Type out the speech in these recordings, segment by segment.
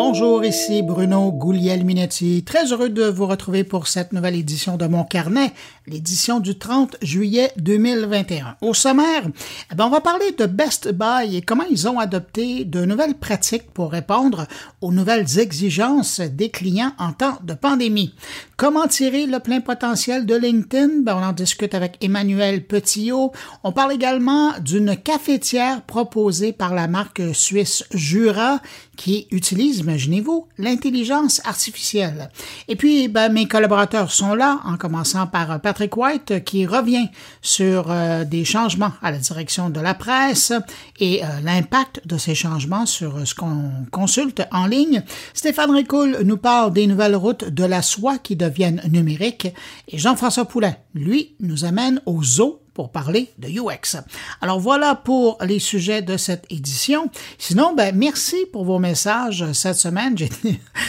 Bonjour, ici Bruno Guglielminetti. Très heureux de vous retrouver pour cette nouvelle édition de mon carnet, l'édition du 30 juillet 2021. Au sommaire, eh ben, on va parler de Best Buy et comment ils ont adopté de nouvelles pratiques pour répondre aux nouvelles exigences des clients en temps de pandémie. Comment tirer le plein potentiel de LinkedIn? Ben, on en discute avec Emmanuel Petillot. On parle également d'une cafetière proposée par la marque suisse Jura qui utilise, imaginez-vous, l'intelligence artificielle. Et puis, ben, mes collaborateurs sont là, en commençant par Patrick White, qui revient sur euh, des changements à la direction de la presse et euh, l'impact de ces changements sur ce qu'on consulte en ligne. Stéphane Ricoul nous parle des nouvelles routes de la soie qui deviennent numériques. Et Jean-François Poulain, lui, nous amène aux eaux pour parler de UX. Alors voilà pour les sujets de cette édition. Sinon, ben, merci pour vos messages cette semaine.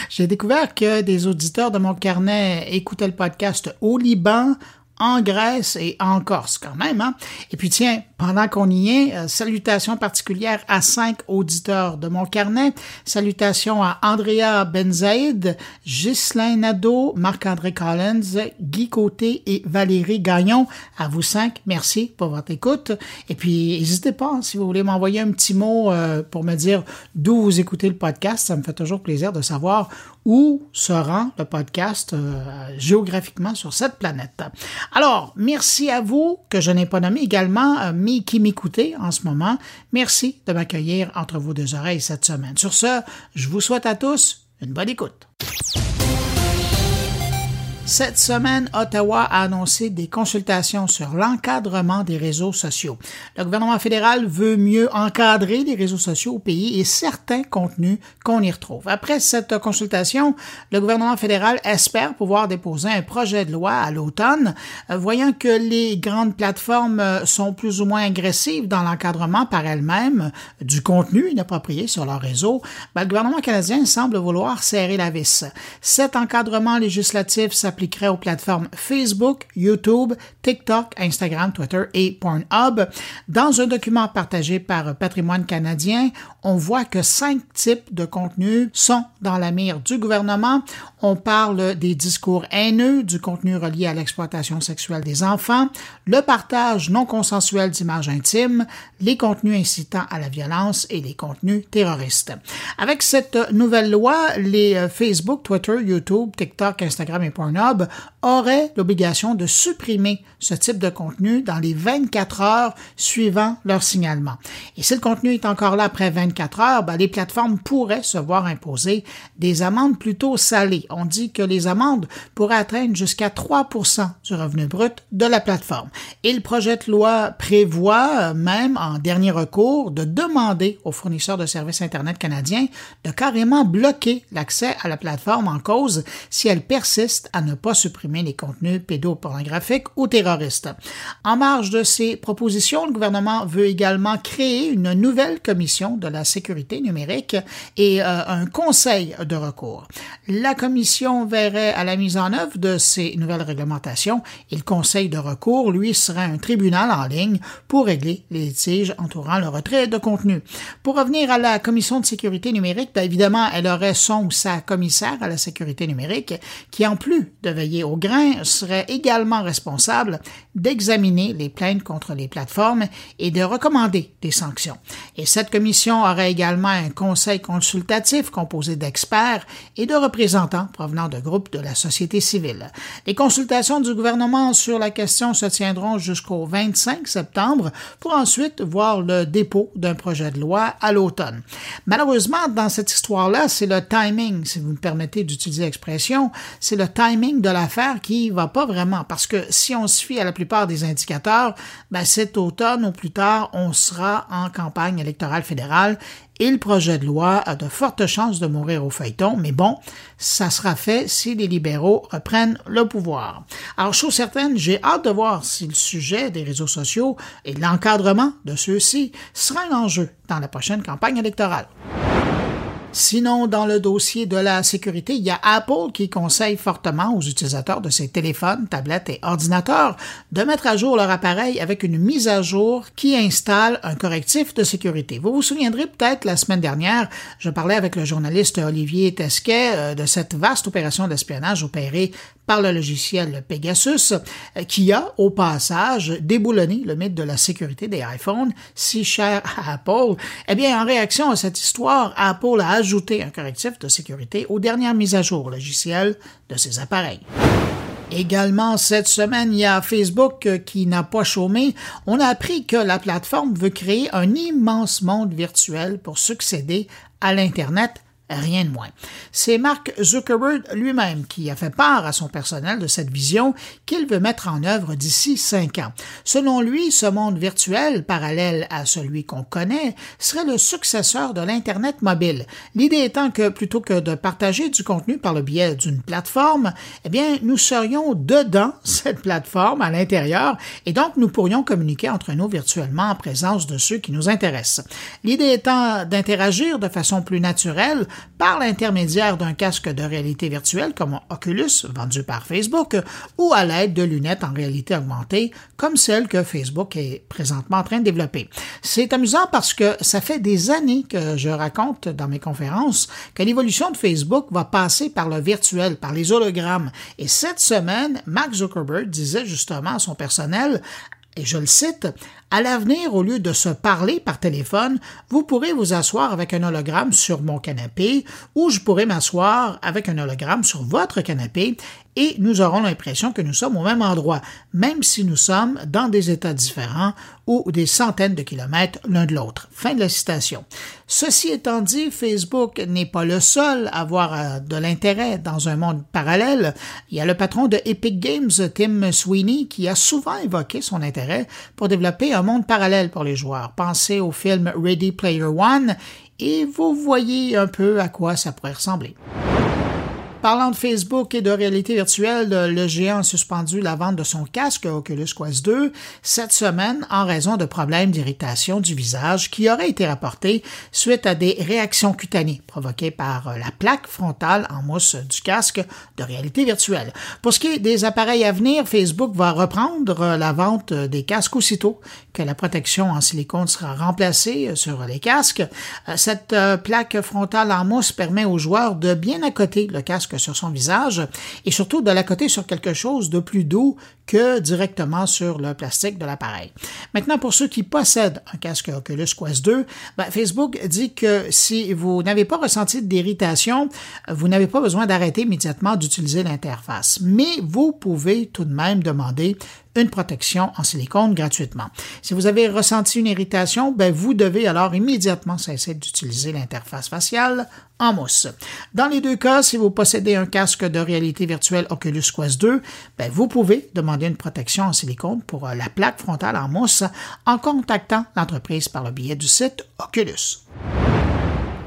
J'ai découvert que des auditeurs de mon carnet écoutaient le podcast au Liban, en Grèce et en Corse quand même. Hein? Et puis tiens, pendant qu'on y est, euh, salutations particulières à cinq auditeurs de mon carnet. Salutations à Andrea Benzaïd, Ghislain Nadeau, Marc-André Collins, Guy Côté et Valérie Gagnon. À vous cinq, merci pour votre écoute. Et puis, n'hésitez pas, si vous voulez m'envoyer un petit mot euh, pour me dire d'où vous écoutez le podcast, ça me fait toujours plaisir de savoir où se rend le podcast euh, géographiquement sur cette planète. Alors, merci à vous que je n'ai pas nommé également, euh, mais qui m'écoutez en ce moment. Merci de m'accueillir entre vos deux oreilles cette semaine. Sur ce, je vous souhaite à tous une bonne écoute. Cette semaine, Ottawa a annoncé des consultations sur l'encadrement des réseaux sociaux. Le gouvernement fédéral veut mieux encadrer les réseaux sociaux au pays et certains contenus qu'on y retrouve. Après cette consultation, le gouvernement fédéral espère pouvoir déposer un projet de loi à l'automne, euh, voyant que les grandes plateformes euh, sont plus ou moins agressives dans l'encadrement par elles-mêmes du contenu inapproprié sur leur réseau. Ben, le gouvernement canadien semble vouloir serrer la vis. Cet encadrement législatif s'applique appliquerait aux plateformes Facebook, YouTube, TikTok, Instagram, Twitter et Pornhub. Dans un document partagé par Patrimoine canadien, on voit que cinq types de contenus sont dans la mire du gouvernement. On parle des discours haineux, du contenu relié à l'exploitation sexuelle des enfants, le partage non consensuel d'images intimes, les contenus incitant à la violence et les contenus terroristes. Avec cette nouvelle loi, les euh, Facebook, Twitter, YouTube, TikTok, Instagram et Pornhub auraient l'obligation de supprimer ce type de contenu dans les 24 heures suivant leur signalement. Et si le contenu est encore là après 24 heures, ben, les plateformes pourraient se voir imposer des amendes plutôt salées. On dit que les amendes pourraient atteindre jusqu'à 3% du revenu brut de la plateforme. Et le projet de loi prévoit même, en dernier recours, de demander aux fournisseurs de services Internet canadiens de carrément bloquer l'accès à la plateforme en cause si elle persiste à ne pas supprimer les contenus pédopornographiques ou terroristes. En marge de ces propositions, le gouvernement veut également créer une nouvelle commission de la sécurité numérique et euh, un conseil de recours. La commission verrait à la mise en œuvre de ces nouvelles réglementations et le conseil de recours, lui, serait un tribunal en ligne pour régler les litiges entourant le retrait de contenu. Pour revenir à la commission de sécurité numérique, bien évidemment, elle aurait son ou sa commissaire à la sécurité numérique qui, en plus de veiller au grain, serait également responsable d'examiner les plaintes contre les plateformes et de recommander des sanctions. Et cette commission aurait également un conseil consultatif composé d'experts et de représentants provenant de groupes de la société civile. Les consultations du gouvernement sur la question se tiendront jusqu'au 25 septembre pour ensuite voir le dépôt d'un projet de loi à l'automne. Malheureusement, dans cette histoire-là, c'est le timing, si vous me permettez d'utiliser l'expression, c'est le timing de l'affaire qui va pas vraiment parce que si on se fie à la plupart des indicateurs, ben cet automne ou plus tard, on sera en campagne électorale fédérale et le projet de loi a de fortes chances de mourir au feuilleton, mais bon, ça sera fait si les libéraux reprennent le pouvoir. Alors, chose certaine, j'ai hâte de voir si le sujet des réseaux sociaux et l'encadrement de ceux-ci sera un enjeu dans la prochaine campagne électorale. Sinon, dans le dossier de la sécurité, il y a Apple qui conseille fortement aux utilisateurs de ses téléphones, tablettes et ordinateurs de mettre à jour leur appareil avec une mise à jour qui installe un correctif de sécurité. Vous vous souviendrez peut-être la semaine dernière, je parlais avec le journaliste Olivier Tesquet euh, de cette vaste opération d'espionnage opérée par le logiciel Pegasus, euh, qui a, au passage, déboulonné le mythe de la sécurité des iPhones, si cher à Apple. Eh bien, en réaction à cette histoire, Apple a ajouté un correctif de sécurité aux dernières mises à jour logicielles de ses appareils. Également, cette semaine, il y a Facebook euh, qui n'a pas chômé. On a appris que la plateforme veut créer un immense monde virtuel pour succéder à l'Internet rien de moins. C'est Mark Zuckerberg lui-même qui a fait part à son personnel de cette vision qu'il veut mettre en œuvre d'ici cinq ans. Selon lui, ce monde virtuel, parallèle à celui qu'on connaît, serait le successeur de l'Internet mobile. L'idée étant que plutôt que de partager du contenu par le biais d'une plateforme, eh bien, nous serions dedans cette plateforme à l'intérieur et donc nous pourrions communiquer entre nous virtuellement en présence de ceux qui nous intéressent. L'idée étant d'interagir de façon plus naturelle par l'intermédiaire d'un casque de réalité virtuelle comme Oculus, vendu par Facebook, ou à l'aide de lunettes en réalité augmentée, comme celles que Facebook est présentement en train de développer. C'est amusant parce que ça fait des années que je raconte dans mes conférences que l'évolution de Facebook va passer par le virtuel, par les hologrammes. Et cette semaine, Mark Zuckerberg disait justement à son personnel et je le cite, À l'avenir, au lieu de se parler par téléphone, vous pourrez vous asseoir avec un hologramme sur mon canapé ou je pourrai m'asseoir avec un hologramme sur votre canapé et nous aurons l'impression que nous sommes au même endroit, même si nous sommes dans des États différents ou des centaines de kilomètres l'un de l'autre. Fin de la citation. Ceci étant dit, Facebook n'est pas le seul à avoir euh, de l'intérêt dans un monde parallèle. Il y a le patron de Epic Games, Tim Sweeney, qui a souvent évoqué son intérêt pour développer un monde parallèle pour les joueurs. Pensez au film Ready Player One et vous voyez un peu à quoi ça pourrait ressembler. Parlant de Facebook et de réalité virtuelle, le géant a suspendu la vente de son casque Oculus Quest 2 cette semaine en raison de problèmes d'irritation du visage qui auraient été rapportés suite à des réactions cutanées provoquées par la plaque frontale en mousse du casque de réalité virtuelle. Pour ce qui est des appareils à venir, Facebook va reprendre la vente des casques aussitôt que la protection en silicone sera remplacée sur les casques. Cette plaque frontale en mousse permet aux joueurs de bien accoter le casque sur son visage et surtout de l'accoter sur quelque chose de plus doux que directement sur le plastique de l'appareil. Maintenant, pour ceux qui possèdent un casque Oculus Quest 2, ben, Facebook dit que si vous n'avez pas ressenti d'irritation, vous n'avez pas besoin d'arrêter immédiatement d'utiliser l'interface. Mais vous pouvez tout de même demander une protection en silicone gratuitement. Si vous avez ressenti une irritation, ben vous devez alors immédiatement cesser d'utiliser l'interface faciale en mousse. Dans les deux cas, si vous possédez un casque de réalité virtuelle Oculus Quest 2, ben vous pouvez demander une protection en silicone pour euh, la plaque frontale en mousse en contactant l'entreprise par le biais du site Oculus.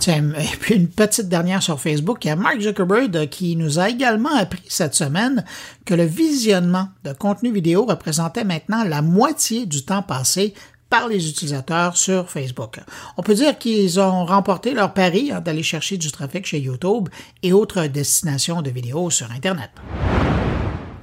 Et puis une petite dernière sur Facebook, il y a Mark Zuckerberg euh, qui nous a également appris cette semaine que le visionnement de contenu vidéo représentait maintenant la moitié du temps passé par les utilisateurs sur Facebook. On peut dire qu'ils ont remporté leur pari hein, d'aller chercher du trafic chez YouTube et autres destinations de vidéos sur Internet.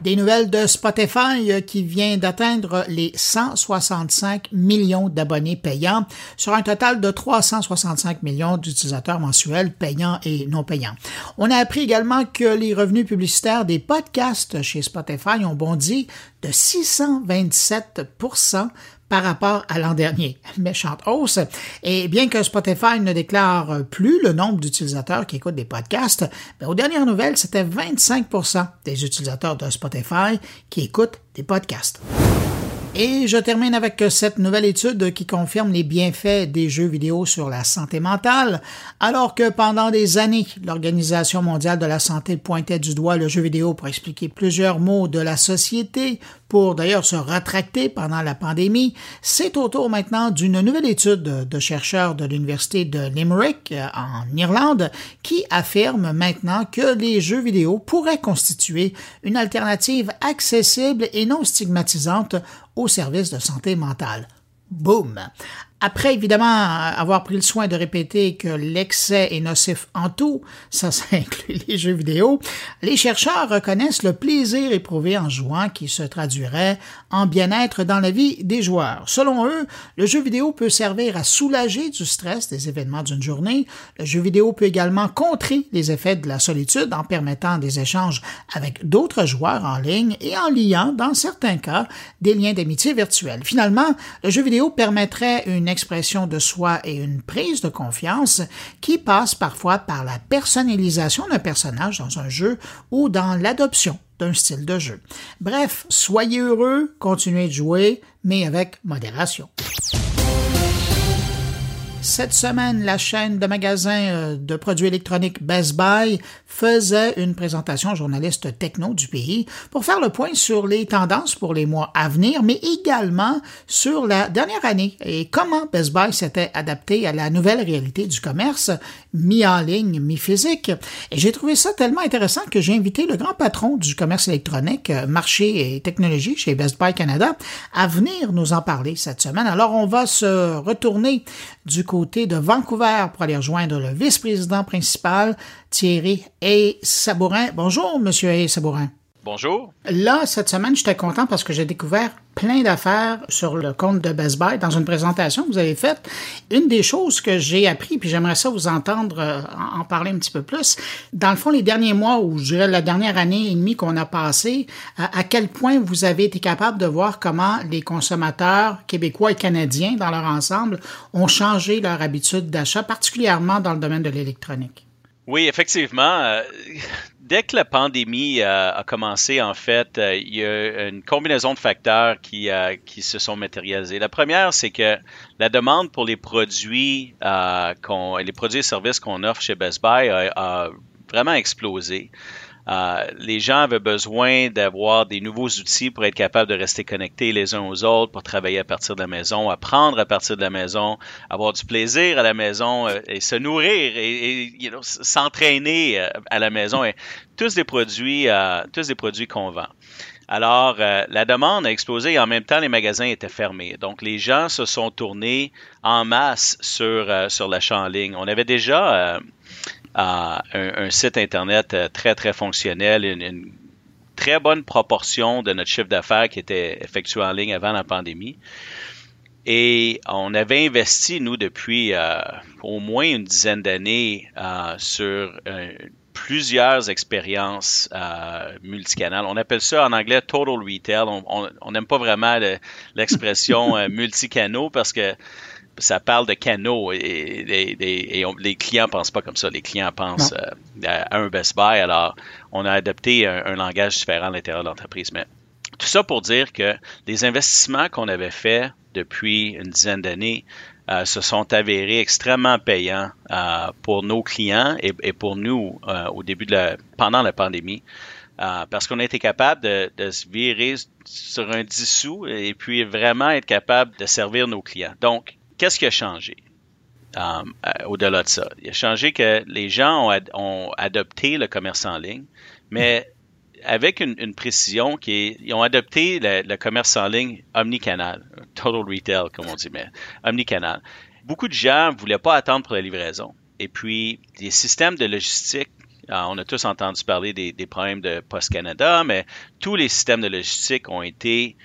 Des nouvelles de Spotify euh, qui vient d'atteindre les 165 millions d'abonnés payants sur un total de 365 millions d'utilisateurs mensuels payants et non payants. On a appris également que les revenus publicitaires des podcasts chez Spotify ont bondi de 627 par rapport à l'an dernier. Méchante hausse. Et bien que Spotify ne déclare plus le nombre d'utilisateurs qui écoutent des podcasts, ben, aux dernières nouvelles, c'était 25% des utilisateurs de Spotify qui écoutent des podcasts. Et je termine avec cette nouvelle étude qui confirme les bienfaits des jeux vidéo sur la santé mentale, alors que pendant des années, l'Organisation mondiale de la santé pointait du doigt le jeu vidéo pour expliquer plusieurs mots de la société, pour d'ailleurs se rétracter pendant la pandémie, c'est au tour maintenant d'une nouvelle étude de chercheurs de l'Université de Limerick euh, en Irlande qui affirme maintenant que les jeux vidéo pourraient constituer une alternative accessible et non stigmatisante au service de santé mentale. Boum! Après, évidemment, avoir pris le soin de répéter que l'excès est nocif en tout, ça, ça inclut les jeux vidéo, les chercheurs reconnaissent le plaisir éprouvé en jouant qui se traduirait en bien-être dans la vie des joueurs. Selon eux, le jeu vidéo peut servir à soulager du stress des événements d'une journée. Le jeu vidéo peut également contrer les effets de la solitude en permettant des échanges avec d'autres joueurs en ligne et en liant, dans certains cas, des liens d'amitié virtuels. Finalement, le jeu vidéo permettrait une expression de soi et une prise de confiance qui passe parfois par la personnalisation d'un personnage dans un jeu ou dans l'adoption d'un style de jeu. Bref, soyez heureux, continuez de jouer, mais avec modération. Cette semaine, la chaîne de magasins euh, de produits électroniques Best Buy faisait une présentation aux journalistes techno du pays pour faire le point sur les tendances pour les mois à venir, mais également sur la dernière année et comment Best Buy s'était adapté à la nouvelle réalité du commerce, mis en ligne, mis physique. Et j'ai trouvé ça tellement intéressant que j'ai invité le grand patron du commerce électronique, euh, marché et technologie chez Best Buy Canada à venir nous en parler cette semaine. Alors, on va se retourner du côté de Vancouver pour aller rejoindre le vice-président principal, Thierry A. Sabourin. Bonjour, Monsieur A. Sabourin. Bonjour. Là, cette semaine, j'étais content parce que j'ai découvert plein d'affaires sur le compte de Best Buy dans une présentation que vous avez faite. Une des choses que j'ai appris, puis j'aimerais ça vous entendre euh, en parler un petit peu plus, dans le fond, les derniers mois ou je dirais la dernière année et demie qu'on a passé, à, quel point vous avez été capable de voir comment les consommateurs québécois et canadiens dans leur ensemble ont changé leur habitude d'achat, particulièrement dans le domaine de l'électronique? Oui, effectivement. Euh, dès que la pandémie euh, a commencé, en fait, euh, il y a une combinaison de facteurs qui, qui se sont matérialisés. La première, c'est que la demande pour les produits, les produits et services qu'on offre chez Best Buy a vraiment explosé. Euh, les gens avaient besoin d'avoir des nouveaux outils pour être capables de rester connectés les uns aux autres, pour travailler à partir de la maison, apprendre à partir de la maison, avoir du plaisir à la maison euh, et se nourrir et, s'entraîner euh, à la maison. Et tous des produits, tous produits qu'on vend. Alors, la demande a explosé et en même temps, les magasins étaient fermés. Donc, les gens se sont tournés en masse sur, sur l'achat en ligne. On avait déjà un, site Internet euh, très, très fonctionnel, une, très bonne proportion de notre chiffre d'affaires qui était effectué en ligne avant la pandémie. Et on avait investi, nous, depuis euh, au moins une dizaine d'années euh, sur plusieurs expériences multicanales. On appelle ça en anglais total retail. On n'aime pas vraiment l'expression multicanaux parce que ça parle de canaux et, les clients pensent pas comme ça. Les clients pensent euh, à un Best Buy. Alors, on a adopté un, langage différent à l'intérieur de l'entreprise. Mais tout ça pour dire que les investissements qu'on avait faits depuis une dizaine d'années euh, se sont avérés extrêmement payants euh, pour nos clients et, pour nous au début de la, pendant la pandémie. parce qu'on a été capable de, de, se virer sur un dissous et puis vraiment être capable de servir nos clients. Donc, qu'est-ce qui a changé um, euh, au-delà de ça? Il a changé que les gens ont, adopté le commerce en ligne, mais avec une, précision qui est, ils ont adopté le, commerce en ligne omnicanal, total retail comme on dit, mais omnicanal. Beaucoup de gens ne voulaient pas attendre pour la livraison. Et puis, les systèmes de logistique, euh, on a tous entendu parler des, des problèmes de Post Canada, mais tous les systèmes de logistique ont été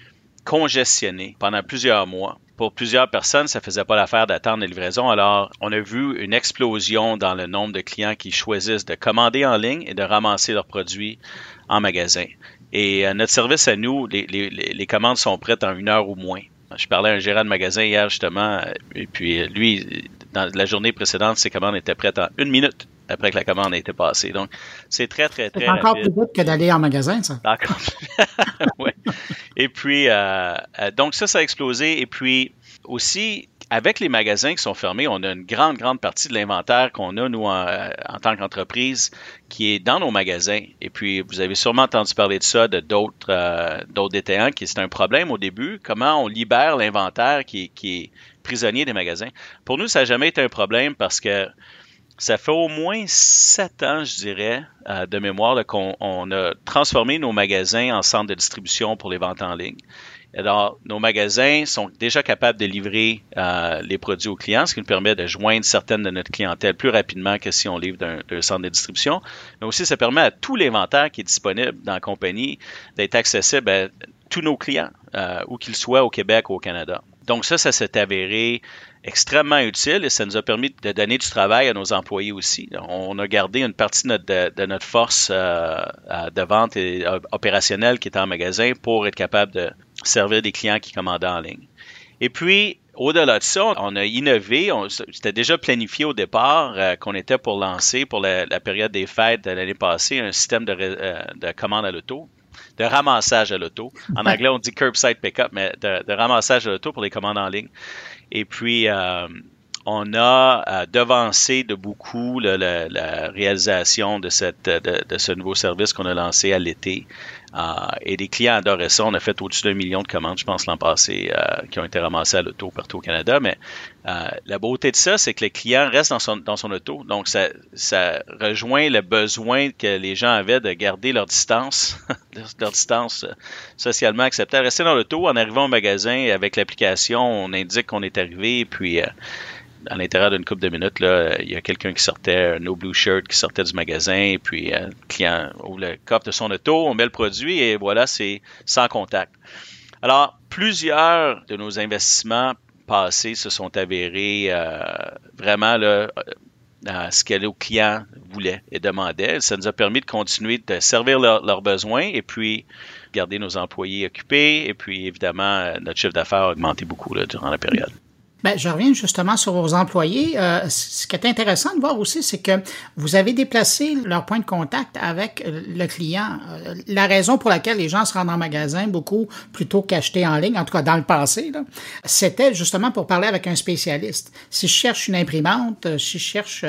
congestionnés pendant plusieurs mois pour plusieurs personnes, ça faisait pas l'affaire d'attendre la livraison. Alors, on a vu une explosion dans le nombre de clients qui choisissent de commander en ligne et de ramasser leurs produits en magasin. Et euh, notre service à nous, les, commandes sont prêtes en une heure ou moins. Je parlais à un gérant de magasin hier justement, euh, et puis euh, lui, dans la journée précédente, ses commandes étaient prêtes en une minute après que la commande a été passée. Donc, c'est très, très, très. C'est encore plus vite que d'aller en magasin, ça. D'accord. oui. Et puis, euh, euh, donc ça, ça a explosé. Et puis aussi, avec les magasins qui sont fermés, on a une grande, grande partie de l'inventaire qu'on a, nous, en, euh, tant qu'entreprise, qui est dans nos magasins. Et puis, vous avez sûrement entendu parler de ça, de d'autres d'autres détaillants, qui c'est un problème au début. Comment on libère l'inventaire qui, qui est prisonnier des magasins. Pour nous, ça n'a jamais été un problème parce que ça fait au moins sept ans, je dirais, euh, de mémoire, qu'on a transformé nos magasins en centres de distribution pour les ventes en ligne. Alors, nos magasins sont déjà capables de livrer euh, les produits aux clients, ce qui nous permet de joindre certaines de notre clientèle plus rapidement que si on livre d'un centre de distribution. Mais aussi, ça permet à tout l'inventaire qui est disponible dans la compagnie d'être accessible à tous nos clients, euh, où qu'ils soient au Québec ou au Canada. Donc ça, ça s'est avéré extrêmement utile et ça nous a permis de donner du travail à nos employés aussi. On a gardé une partie de notre, force euh, de vente et opérationnelle qui était en magasin pour être capable de servir des clients qui commandaient en ligne. Et puis, au-delà de ça, on a innové. C'était déjà planifié au départ euh, qu'on était pour lancer pour la, période des fêtes de l'année passée un système euh, de commande à l'auto de ramassage à l'auto. En anglais, on dit curbside pickup, mais de, ramassage à l'auto pour les commandes en ligne. Et puis, euh, on a euh, devancé de beaucoup la réalisation de, cette, de, ce nouveau service qu'on a lancé à l'été. Euh, et les clients adoraient ça. On a fait au-dessus d'un million de commandes, je pense, l'an passé, euh, qui ont été ramassées à l'auto partout au Canada. Mais la beauté de ça, c'est que les clients restent dans son, dans son auto. Donc, ça, ça rejoint le besoin que les gens avaient de garder leur distance, leur distance socialement acceptable. Rester dans l'auto, en arrivant au magasin, avec l'application, on indique qu'on est arrivé, puis à l'intérieur d'une couple de minutes, là, il y a quelqu'un qui sortait, No Blue Shirt qui sortait du magasin, puis euh, le client ouvre le coffre de son auto, on met le produit et voilà, c'est sans contact. Alors, plusieurs de nos investissements passés se sont avérés euh, vraiment là, euh, ce que le client voulait et demandait. Ça nous a permis de continuer de servir leurs besoins et puis garder nos employés occupés et puis évidemment notre chiffre d'affaires a augmenté beaucoup là, durant la période. Ben, je reviens justement sur vos employés. Euh, ce qui est intéressant de voir aussi, c'est que vous avez déplacé leur point de contact avec le client. Euh, la raison pour laquelle les gens se rendent en magasin beaucoup plutôt qu'acheter en ligne, en tout cas dans le passé, c'était justement pour parler avec un spécialiste. Si je cherche une imprimante, euh, si je cherche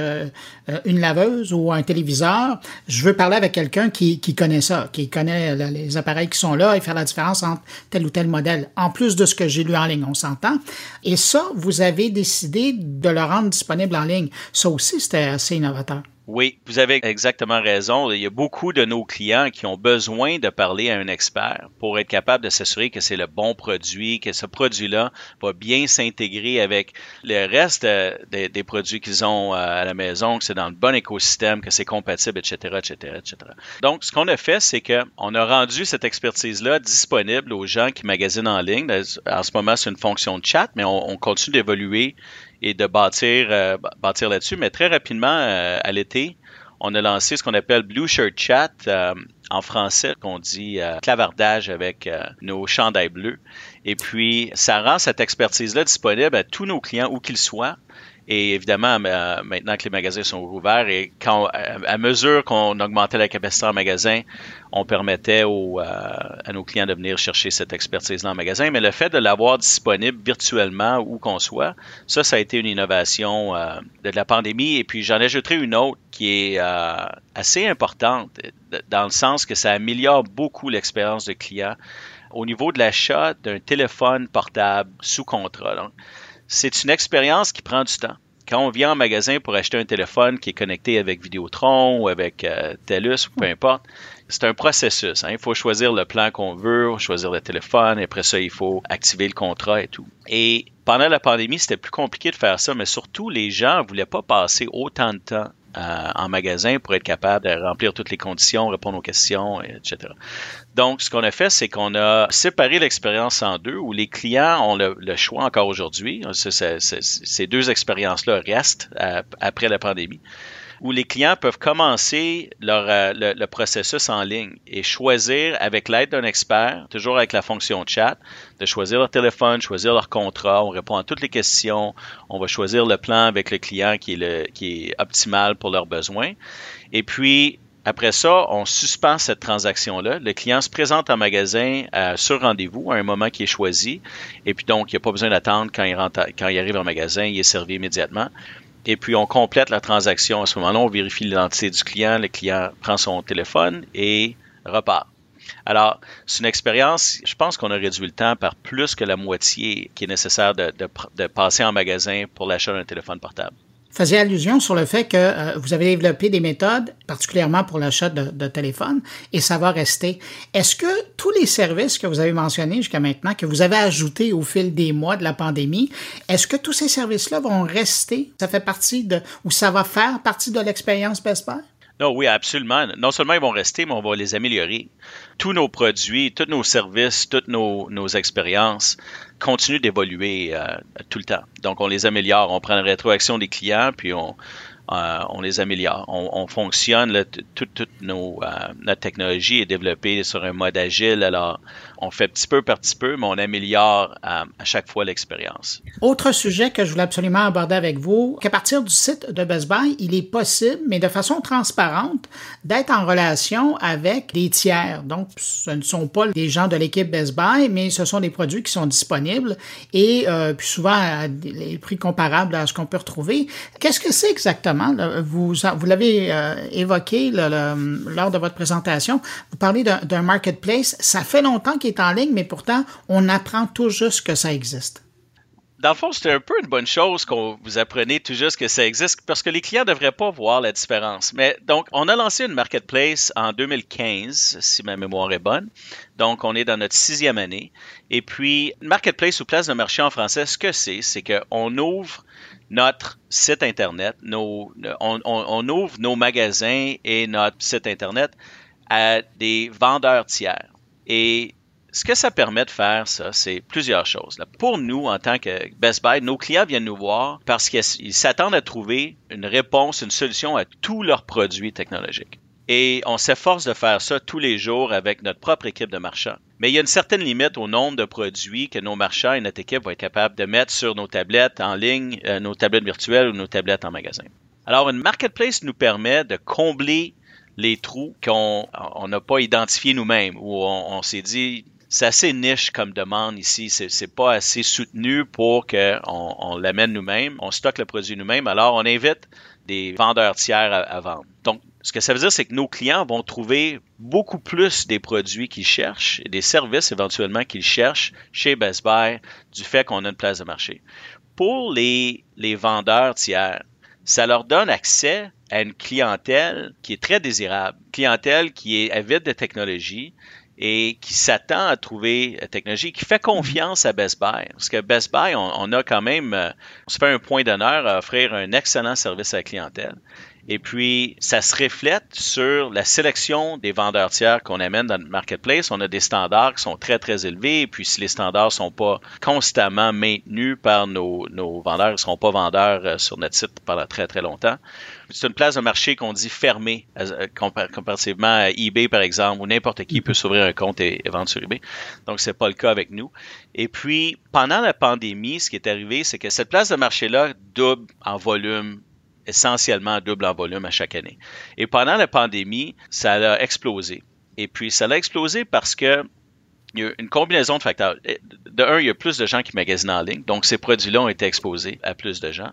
une laveuse ou un téléviseur, je veux parler avec quelqu'un qui, qui connaît ça, qui connaît les appareils qui sont là et faire la différence entre tel ou tel modèle, en plus de ce que j'ai lu en ligne, on s'entend. Et ça, avez décidé de le rendre disponible en ligne. Ça aussi, c'était assez innovateur. Oui, vous avez exactement raison. Il y a beaucoup de nos clients qui ont besoin de parler à un expert pour être capable de s'assurer que c'est le bon produit, que ce produit-là va bien s'intégrer avec le reste des produits qu'ils ont euh, à la maison, que c'est dans le bon écosystème, que c'est compatible, etc., etc., etc. Donc, ce qu'on a fait, c'est qu'on a rendu cette expertise-là disponible aux gens qui magasinent en ligne. En ce moment, c'est une fonction de chat, mais on continue d'évoluer et de bâtir, euh, bâtir là-dessus. Mais très rapidement, euh, à l'été, on a lancé ce qu'on appelle Blue Shirt Chat euh, en français, qu'on dit clavardage avec nos chandails bleus. Et puis, ça rend cette expertise-là disponible à tous nos clients, où qu'ils soient, et évidemment, euh, maintenant que les magasins sont ouverts et à mesure qu'on augmentait la capacité en magasin, on permettait euh, à nos clients de venir chercher cette expertise dans le magasin. Mais le fait de l'avoir disponible virtuellement où qu'on soit, ça, ça a été une innovation euh, de la pandémie. Et puis, j'en ajouterai une autre qui est assez importante dans le sens que ça améliore beaucoup l'expérience de client au niveau de l'achat d'un téléphone portable sous contrat. Donc, c'est une expérience qui prend du temps. Quand on vient en magasin pour acheter un téléphone qui est connecté avec Vidéotron ou avec euh, TELUS ou peu importe, c'est un processus. Hein. Il faut choisir le plan qu'on veut, choisir le téléphone, et après ça, il faut activer le contrat et tout. Et pendant la pandémie, c'était plus compliqué de faire ça, mais surtout, les gens ne voulaient pas passer autant de temps en magasin pour être capable de remplir toutes les conditions, répondre aux questions, etc. Donc, ce qu'on a fait, c'est qu'on a séparé l'expérience en deux, où les clients ont le, choix encore aujourd'hui. Ces deux expériences-là restent euh, après la pandémie où les clients peuvent commencer leur, euh, le, processus en ligne et choisir avec l'aide d'un expert, toujours avec la fonction chat, de choisir leur téléphone, choisir leur contrat, on répond à toutes les questions, on va choisir le plan avec le client qui est, qui est optimal pour leurs besoins. Et puis, après ça, on suspend cette transaction-là. Le client se présente en magasin euh, sur rendez-vous à un moment qui est choisi. Et puis donc, il n'y a pas besoin d'attendre quand quand il arrive en magasin, il est servi immédiatement et puis on complète la transaction. À ce moment-là, on vérifie l'identité du client, le client prend son téléphone et repart. Alors, c'est une expérience, je pense qu'on a réduit le temps par plus que la moitié qui est nécessaire de, passer en magasin pour l'achat d'un téléphone portable. Faisiez allusion sur le fait que euh, vous avez développé des méthodes, particulièrement pour l'achat de, de téléphone, et ça va rester. Est-ce que tous les services que vous avez mentionnés jusqu'à maintenant, que vous avez ajoutés au fil des mois de la pandémie, est-ce que tous ces services-là vont rester? Ça fait partie de, ou ça va faire partie de l'expérience Best Buy? Non, oui, absolument. Non seulement ils vont rester, mais on va les améliorer. Tous nos produits, tous nos services, toutes nos, expériences continuent d'évoluer euh, tout le temps. Donc, on les améliore. On prend la rétroaction des clients, puis on, euh, les améliore. On, fonctionne, toute, nos, euh, notre technologie est développée sur un mode agile. Alors, on fait petit peu par petit peu, mais on améliore euh, à chaque fois l'expérience. Autre sujet que je voulais absolument aborder avec vous, qu'à partir du site de Best Buy, il est possible, mais de façon transparente, d'être en relation avec des tiers. Donc, ce ne sont pas des gens de l'équipe Best Buy, mais ce sont des produits qui sont disponibles et puis souvent à des prix comparables à ce qu'on peut retrouver. Qu'est-ce que c'est exactement? Vous, vous l'avez euh, évoqué lors de votre présentation. Vous parlez d'un marketplace. Ça fait longtemps qu'il est en ligne, mais pourtant, on apprend tout juste que ça existe. Dans le fond, c'est un peu une bonne chose qu'on vous apprenez tout juste que ça existe parce que les clients ne devraient pas voir la différence. Mais donc, on a lancé une marketplace en 2015, si ma mémoire est bonne. Donc, on est dans notre sixième année. Et puis, marketplace ou place de marché en français, ce que c'est, c'est qu'on ouvre notre site Internet, nos, on, ouvre nos magasins et notre site Internet à des vendeurs tiers. Et ce que ça permet de faire, ça, c'est plusieurs choses. Pour nous, en tant que Best Buy, nos clients viennent nous voir parce qu'ils s'attendent à trouver une réponse, une solution à tous leurs produits technologiques. Et on s'efforce de faire ça tous les jours avec notre propre équipe de marchands. Mais il y a une certaine limite au nombre de produits que nos marchands et notre équipe vont être capables de mettre sur nos tablettes en ligne, euh, nos tablettes virtuelles ou nos tablettes en magasin. Alors, une marketplace nous permet de combler les trous qu'on n'a pas identifiés nous-mêmes, où on, s'est dit, c'est assez niche comme demande ici, c'est pas assez soutenu pour qu'on on, l'amène nous-mêmes, on stocke le produit nous-mêmes, alors on invite des vendeurs tiers à, vendre. Donc, ce que ça veut dire, c'est que nos clients vont trouver beaucoup plus des produits qu'ils cherchent et des services éventuellement qu'ils cherchent chez Best Buy du fait qu'on a une place de marché. Pour les, les vendeurs tiers, ça leur donne accès à une clientèle qui est très désirable, clientèle qui est avide de technologie et qui s'attend à trouver la technologie, qui fait confiance à Best Buy. Parce que Best Buy, on, a quand même, euh, on se fait un point d'honneur à offrir un excellent service à la clientèle. Et puis, ça se reflète sur la sélection des vendeurs tiers qu'on amène dans le marketplace. On a des standards qui sont très, très élevés. Et puis, si les standards sont pas constamment maintenus par nos, nos vendeurs, ils ne seront pas vendeurs euh, sur notre site pendant très, très longtemps. C'est une place de marché qu'on dit fermée, euh, comparativement à eBay, par exemple, où n'importe qui peut s'ouvrir un compte et, vendre sur eBay. Donc, c'est pas le cas avec nous. Et puis, pendant la pandémie, ce qui est arrivé, c'est que cette place de marché-là double en volume essentiellement double en volume à chaque année. Et pendant la pandémie, ça a explosé. Et puis, ça a explosé parce que il y a une combinaison de facteurs. De un, il y a plus de gens qui magasinent en ligne, donc ces produits-là ont été exposés à plus de gens.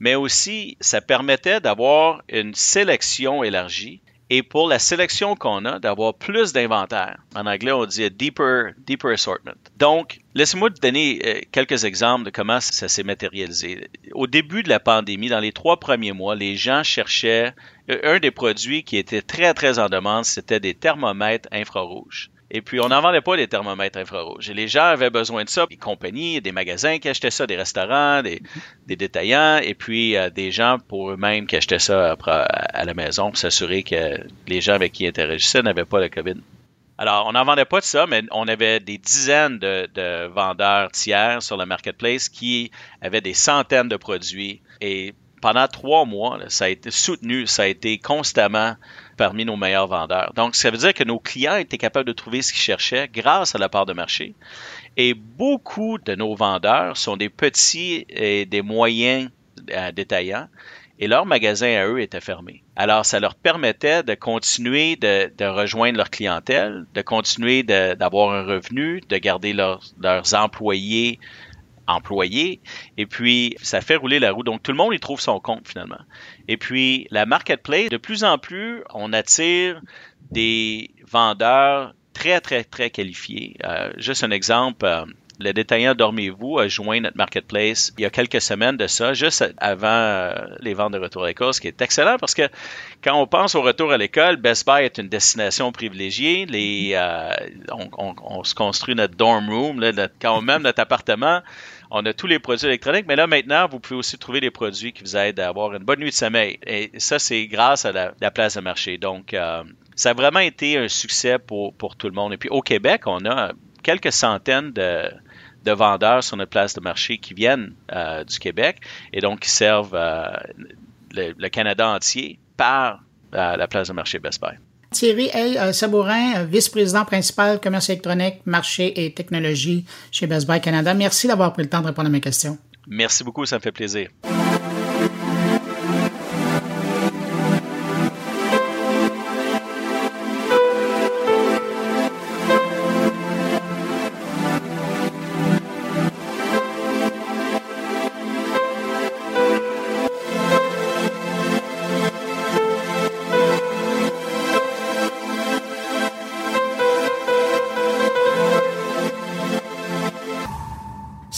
Mais aussi, ça permettait d'avoir une sélection élargie et pour la sélection qu'on a, d'avoir plus d'inventaire. En anglais, on dit deeper, deeper assortment. Donc, laissez-moi te donner euh, quelques exemples de comment ça s'est matérialisé. Au début de la pandémie, dans les trois premiers mois, les gens cherchaient euh, un des produits qui était très, très en demande, c'était des thermomètres infrarouges. Et puis, on n'en vendait pas des thermomètres infrarouges. Les gens avaient besoin de ça. Des compagnies, des magasins qui achetaient ça, des restaurants, des, détaillants, et puis euh, des gens pour eux-mêmes qui achetaient ça à, la maison pour s'assurer que les gens avec qui ils interagissaient n'avaient pas le COVID. Alors, on n'en vendait pas de ça, mais on avait des dizaines de, de, vendeurs tiers sur le marketplace qui avaient des centaines de produits. Et pendant trois mois, ça a été soutenu, ça a été constamment parmi nos meilleurs vendeurs. Donc, ça veut dire que nos clients étaient capables de trouver ce qu'ils cherchaient grâce à la part de marché. Et beaucoup de nos vendeurs sont des petits et des moyens euh, détaillants et leurs magasins à eux étaient fermés. Alors, ça leur permettait de continuer de, rejoindre leur clientèle, de continuer d'avoir un revenu, de garder leurs employés employés. Et puis, ça fait rouler la roue. Donc, tout le monde y trouve son compte finalement. Et puis, la marketplace, de plus en plus, on attire des vendeurs très, très, très qualifiés. Euh, juste un exemple. Euh, Le détaillant Dormez-vous a joint notre marketplace il y a quelques semaines de ça, juste avant euh, les ventes de retour à l'école, ce qui est excellent parce que quand on pense au retour à l'école, Best Buy est une destination privilégiée. Les, on, se construit notre dorm room, là, quand même notre appartement. On a tous les produits électroniques, mais là maintenant, vous pouvez aussi trouver des produits qui vous aident à avoir une bonne nuit de sommeil. Et ça, c'est grâce à la, place de marché. Donc, euh, ça a vraiment été un succès pour, pour tout le monde. Et puis au Québec, on a quelques centaines de, de vendeurs sur notre place de marché qui viennent euh, du Québec et donc qui servent euh, le, Canada entier par la place de marché Best Buy. Thierry Hey, Sabourin, vice-président principal commerce électronique, marché et technologie chez Best Buy Canada. Merci d'avoir pris le temps de répondre à mes questions. Merci beaucoup, ça me fait plaisir.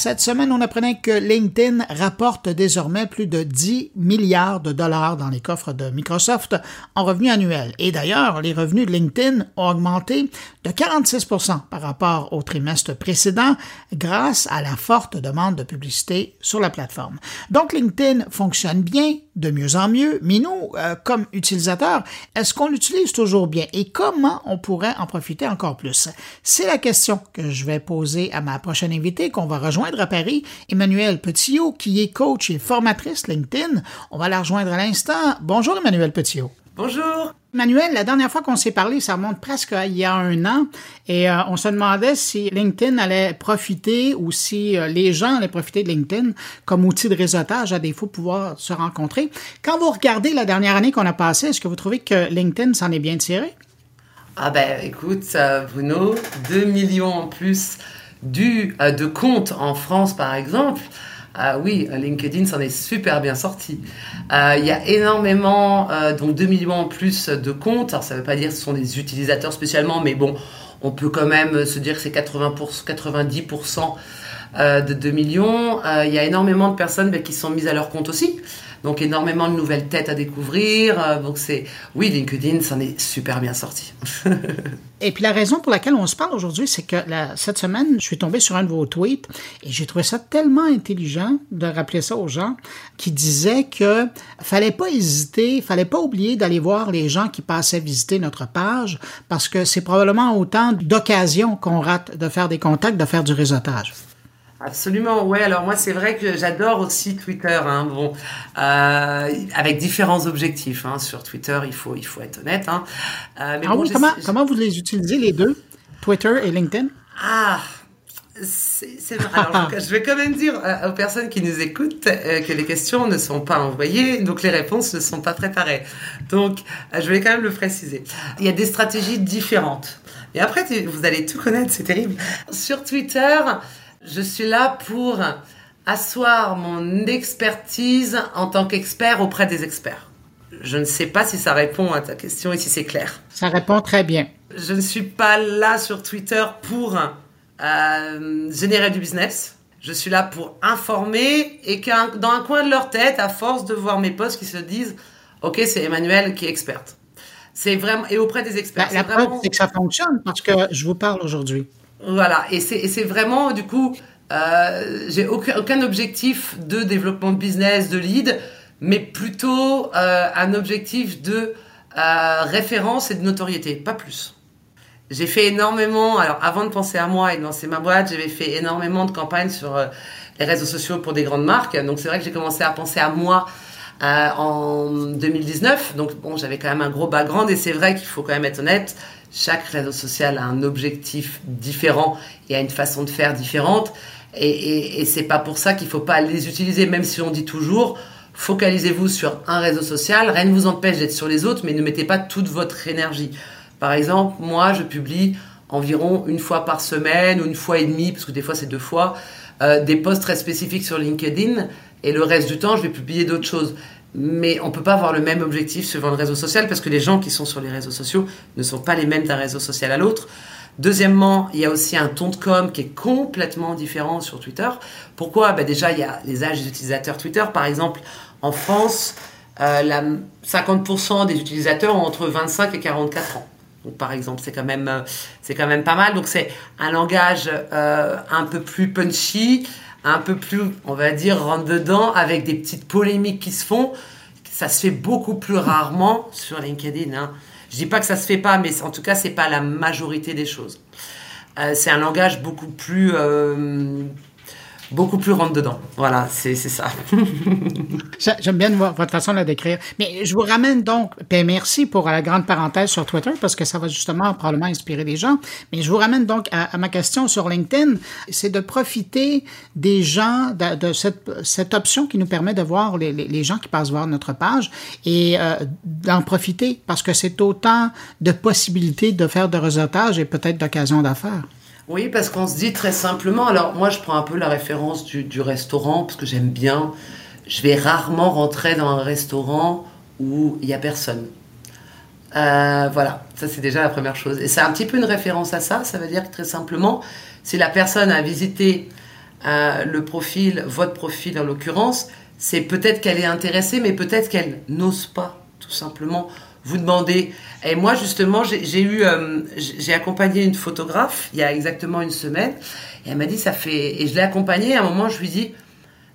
Cette semaine, on apprenait que LinkedIn rapporte désormais plus de 10 milliards de dollars dans les coffres de Microsoft en revenus annuels. Et d'ailleurs, les revenus de LinkedIn ont augmenté de 46% par rapport au trimestre précédent grâce à la forte demande de publicité sur la plateforme. Donc LinkedIn fonctionne bien, de mieux en mieux, mais nous, euh, comme utilisateurs, est-ce qu'on l'utilise toujours bien et comment on pourrait en profiter encore plus? C'est la question que je vais poser à ma prochaine invitée qu'on va rejoindre à Paris, Emmanuel Petillot, qui est coach et formatrice LinkedIn. On va la rejoindre à l'instant. Bonjour Emmanuel Petillot. Bonjour. Manuel, la dernière fois qu'on s'est parlé, ça remonte presque il y a un an, et euh, on se demandait si LinkedIn allait profiter ou si euh, les gens allaient profiter de LinkedIn comme outil de réseautage à défaut de pouvoir se rencontrer. Quand vous regardez la dernière année qu'on a passée, est-ce que vous trouvez que LinkedIn s'en est bien tiré? Ah ben écoute, euh, Bruno, 2 millions en plus du, de comptes en France par exemple. Ah oui, LinkedIn s'en est super bien sorti. Euh, il y a énormément, euh, donc 2 millions en plus de comptes. Alors ça ne veut pas dire que ce sont des utilisateurs spécialement, mais bon, on peut quand même se dire que c'est 80 90% euh, de 2 millions. Il y a énormément de personnes ben, qui sont mises à leur compte aussi. Donc énormément de nouvelles têtes à découvrir. Euh, donc c'est oui, LinkedIn s'en est super bien sorti. et puis la raison pour laquelle on se parle aujourd'hui, c'est que cette semaine, je suis tombé sur un de vos tweets et j'ai trouvé ça tellement intelligent de rappeler ça aux gens qui disaient que fallait pas hésiter, fallait pas oublier d'aller voir les gens qui passaient visiter notre page parce que c'est probablement autant d'occasions qu'on rate de faire des contacts, de faire du réseautage. Absolument, ouais. Alors moi, c'est vrai que j'adore aussi Twitter. Hein, bon, euh, avec différents objectifs. Hein, sur Twitter, il faut, il faut être honnête. Hein. Euh, mais ah bon, comment, comment vous les utilisez les deux, Twitter et LinkedIn? Ah, c'est Alors, je vais quand même dire aux personnes qui nous écoutent euh, que les questions ne sont pas envoyées, donc les réponses ne sont pas préparées. Donc, je vais quand même le préciser. Il y a des stratégies différentes. Et après, vous allez tout connaître, c'est terrible. Sur Twitter, je suis là pour asseoir mon expertise en tant qu'expert auprès des experts. Je ne sais pas si ça répond à ta question et si c'est clair. Ça répond très bien. Je ne suis pas là sur Twitter pour euh, générer du business. Je suis là pour informer et que dans un coin de leur tête, à force de voir mes posts, qui se disent Ok, c'est Emmanuel qui est experte. C'est vraiment et auprès des experts. Bah, la, preuve, c'est que ça fonctionne parce que je vous parle aujourd'hui. Voilà, et c'est vraiment du coup, euh, j'ai aucun, aucun, objectif de développement de business, de lead, mais plutôt euh, un objectif de euh, référence et de notoriété, pas plus. J'ai fait énormément, alors avant de penser à moi et de lancer ma boîte, j'avais fait énormément de campagnes sur les réseaux sociaux pour des grandes marques. Donc c'est vrai que j'ai commencé à penser à moi en 2019. Donc bon, j'avais quand même un gros background et c'est vrai qu'il faut quand même être honnête chaque réseau social a un objectif différent et a une façon de faire différente. Et, et, et c'est pas pour ça qu'il faut pas les utiliser, même si on dit toujours focalisez-vous sur un réseau social, rien ne vous empêche d'être sur les autres, mais ne mettez pas toute votre énergie. Par exemple, moi, je publie environ une fois par semaine ou une fois et demie, parce que des fois c'est deux fois, euh, des posts très spécifiques sur LinkedIn, et le reste du temps, je vais publier d'autres choses mais on peut pas avoir le même objectif sur le réseau social parce que les gens qui sont sur les réseaux sociaux ne sont pas les mêmes d'un réseau social à l'autre. Deuxièmement, il y a aussi un ton de com qui est complètement différent sur Twitter. Pourquoi? Ben Déjà, il y a les âges des utilisateurs Twitter. Par exemple, en France, euh, la, 50% des utilisateurs ont entre 25 et 44 ans. Donc, par exemple, c'est quand même, euh, quand même pas mal. Donc, c'est un langage euh, un peu plus punchy, un peu plus, on va dire, rentre dedans, avec des petites polémiques qui se font. Ça se fait beaucoup plus rarement sur LinkedIn. Hein. Je dis pas que ça se fait pas, mais en tout cas, c'est pas la majorité des choses. Euh, c'est un langage beaucoup plus euh, beaucoup plus rentre dedans. Voilà, c'est ça. J'aime bien votre façon de la décrire. Mais je vous ramène donc, ben merci pour la grande parenthèse sur Twitter, parce que ça va justement probablement inspirer les gens. Mais je vous ramène donc à, ma question sur LinkedIn. C'est de profiter des gens, de, cette, option qui nous permet de voir les, les, gens qui passent voir notre page et euh, d'en profiter, parce que c'est autant de possibilités de faire de réseautage et peut-être d'occasions d'affaires. Oui, parce qu'on se dit très simplement, alors moi je prends un peu la référence du, restaurant, parce que j'aime bien, je vais rarement rentrer dans un restaurant où il n'y a personne. Euh, voilà, ça c'est déjà la première chose. Et c'est un petit peu une référence à ça, ça veut dire que très simplement, si la personne a visité euh, le profil, votre profil en l'occurrence, c'est peut-être qu'elle est intéressée, mais peut-être qu'elle n'ose pas, tout simplement, vous demander. Et moi, justement, j'ai eu, euh, j'ai accompagné une photographe il y a exactement une semaine. Et elle m'a dit, ça fait. Et je l'ai accompagnée. À un moment, je lui dis,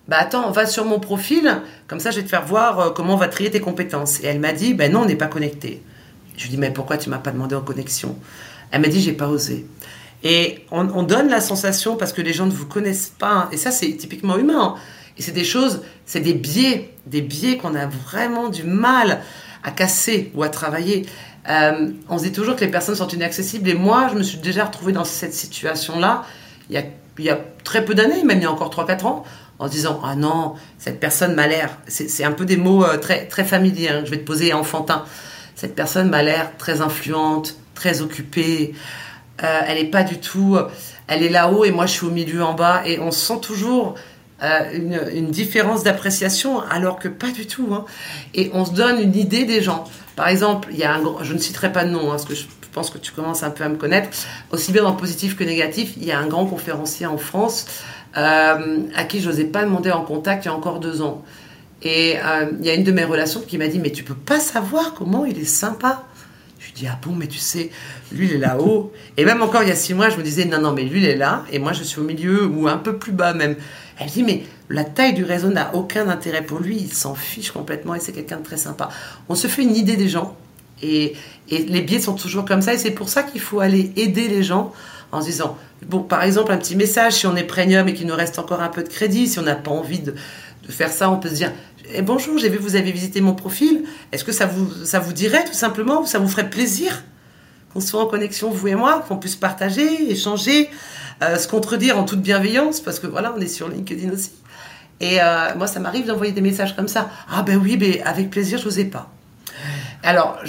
bah attends, va sur mon profil, comme ça, je vais te faire voir euh, comment on va trier tes compétences. Et elle m'a dit, ben non, on n'est pas connecté. Je lui dis, mais pourquoi tu m'as pas demandé en connexion? Elle m'a dit, j'ai pas osé. Et on, donne la sensation, parce que les gens ne vous connaissent pas, et ça, c'est typiquement humain. Et c'est des choses, c'est des biais, des biais qu'on a vraiment du mal à casser ou à travailler. Euh, on se dit toujours que les personnes sont inaccessibles. Et moi, je me suis déjà retrouvée dans cette situation-là il il y a très peu d'années, même il y a encore 3-4 ans, en se disant Ah non, cette personne m'a l'air. C'est un peu des mots euh, très, très familiers. Hein. je vais te poser enfantin. Cette personne m'a l'air très influente, très occupée. Euh, elle n'est pas du tout. Elle est là-haut et moi je suis au milieu en bas. Et on sent toujours une, différence d'appréciation, alors que pas du tout. Hein. Et on se donne une idée des gens. Par exemple, il y a un je ne citerai pas de nom, hein, parce que je pense que tu commences un peu à me connaître, aussi bien dans positif que négatif, il y a un grand conférencier en France euh, à qui je n'osais pas demander en contact il y a encore deux ans. Et euh, il y a une de mes relations qui m'a dit, mais tu peux pas savoir comment il est sympa. Je lui dis, ah bon, mais tu sais, lui, il est là-haut. Et même encore il y a six mois, je me disais, non, non, mais lui, il est là, et moi, je suis au milieu, ou un peu plus bas même. Elle dit, mais la taille du réseau n'a aucun intérêt pour lui, il s'en fiche complètement et c'est quelqu'un de très sympa. On se fait une idée des gens et, les biais sont toujours comme ça et c'est pour ça qu'il faut aller aider les gens en se disant, bon, par exemple, un petit message, si on est premium et qu'il nous reste encore un peu de crédit, si on n'a pas envie de, faire ça, on peut se dire, eh, bonjour, j'ai vu que vous avez visité mon profil, est-ce que ça vous, ça vous dirait tout simplement, ça vous ferait plaisir qu'on soit en connexion, vous et moi, qu'on puisse partager, échanger euh, se contredire en toute bienveillance, parce que voilà, on est sur LinkedIn aussi. Et euh, moi, ça m'arrive d'envoyer des messages comme ça. Ah ben oui, mais avec plaisir, je n'osais pas. Alors,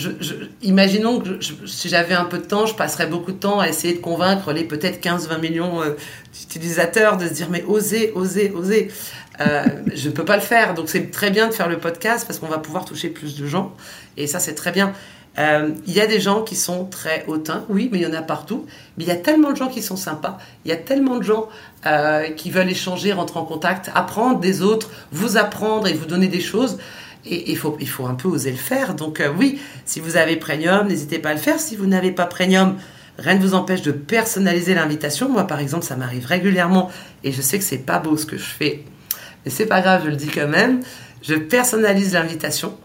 imaginons que si j'avais un peu de temps, je passerais beaucoup de temps à essayer de convaincre les peut-être 15-20 millions euh, d'utilisateurs de se dire mais osez, osez, osez. je ne peux pas le faire. Donc c'est très bien de faire le podcast parce qu'on va pouvoir toucher plus de gens. Et ça, c'est très bien. Euh, il y a des gens qui sont très hautains, oui, mais il y en a partout. Mais il y a tellement de gens qui sont sympas. Il y a tellement de gens euh, qui veulent échanger, rentrer en contact, apprendre des autres, vous apprendre et vous donner des choses. Et il faut, il faut un peu oser le faire. Donc euh, oui, si vous avez Premium, n'hésitez pas à le faire. Si vous n'avez pas Premium, rien ne vous empêche de personnaliser l'invitation. Moi, par exemple, ça m'arrive régulièrement et je sais que c'est pas beau ce que je fais, mais c'est pas grave, je le dis quand même. Je personnalise l'invitation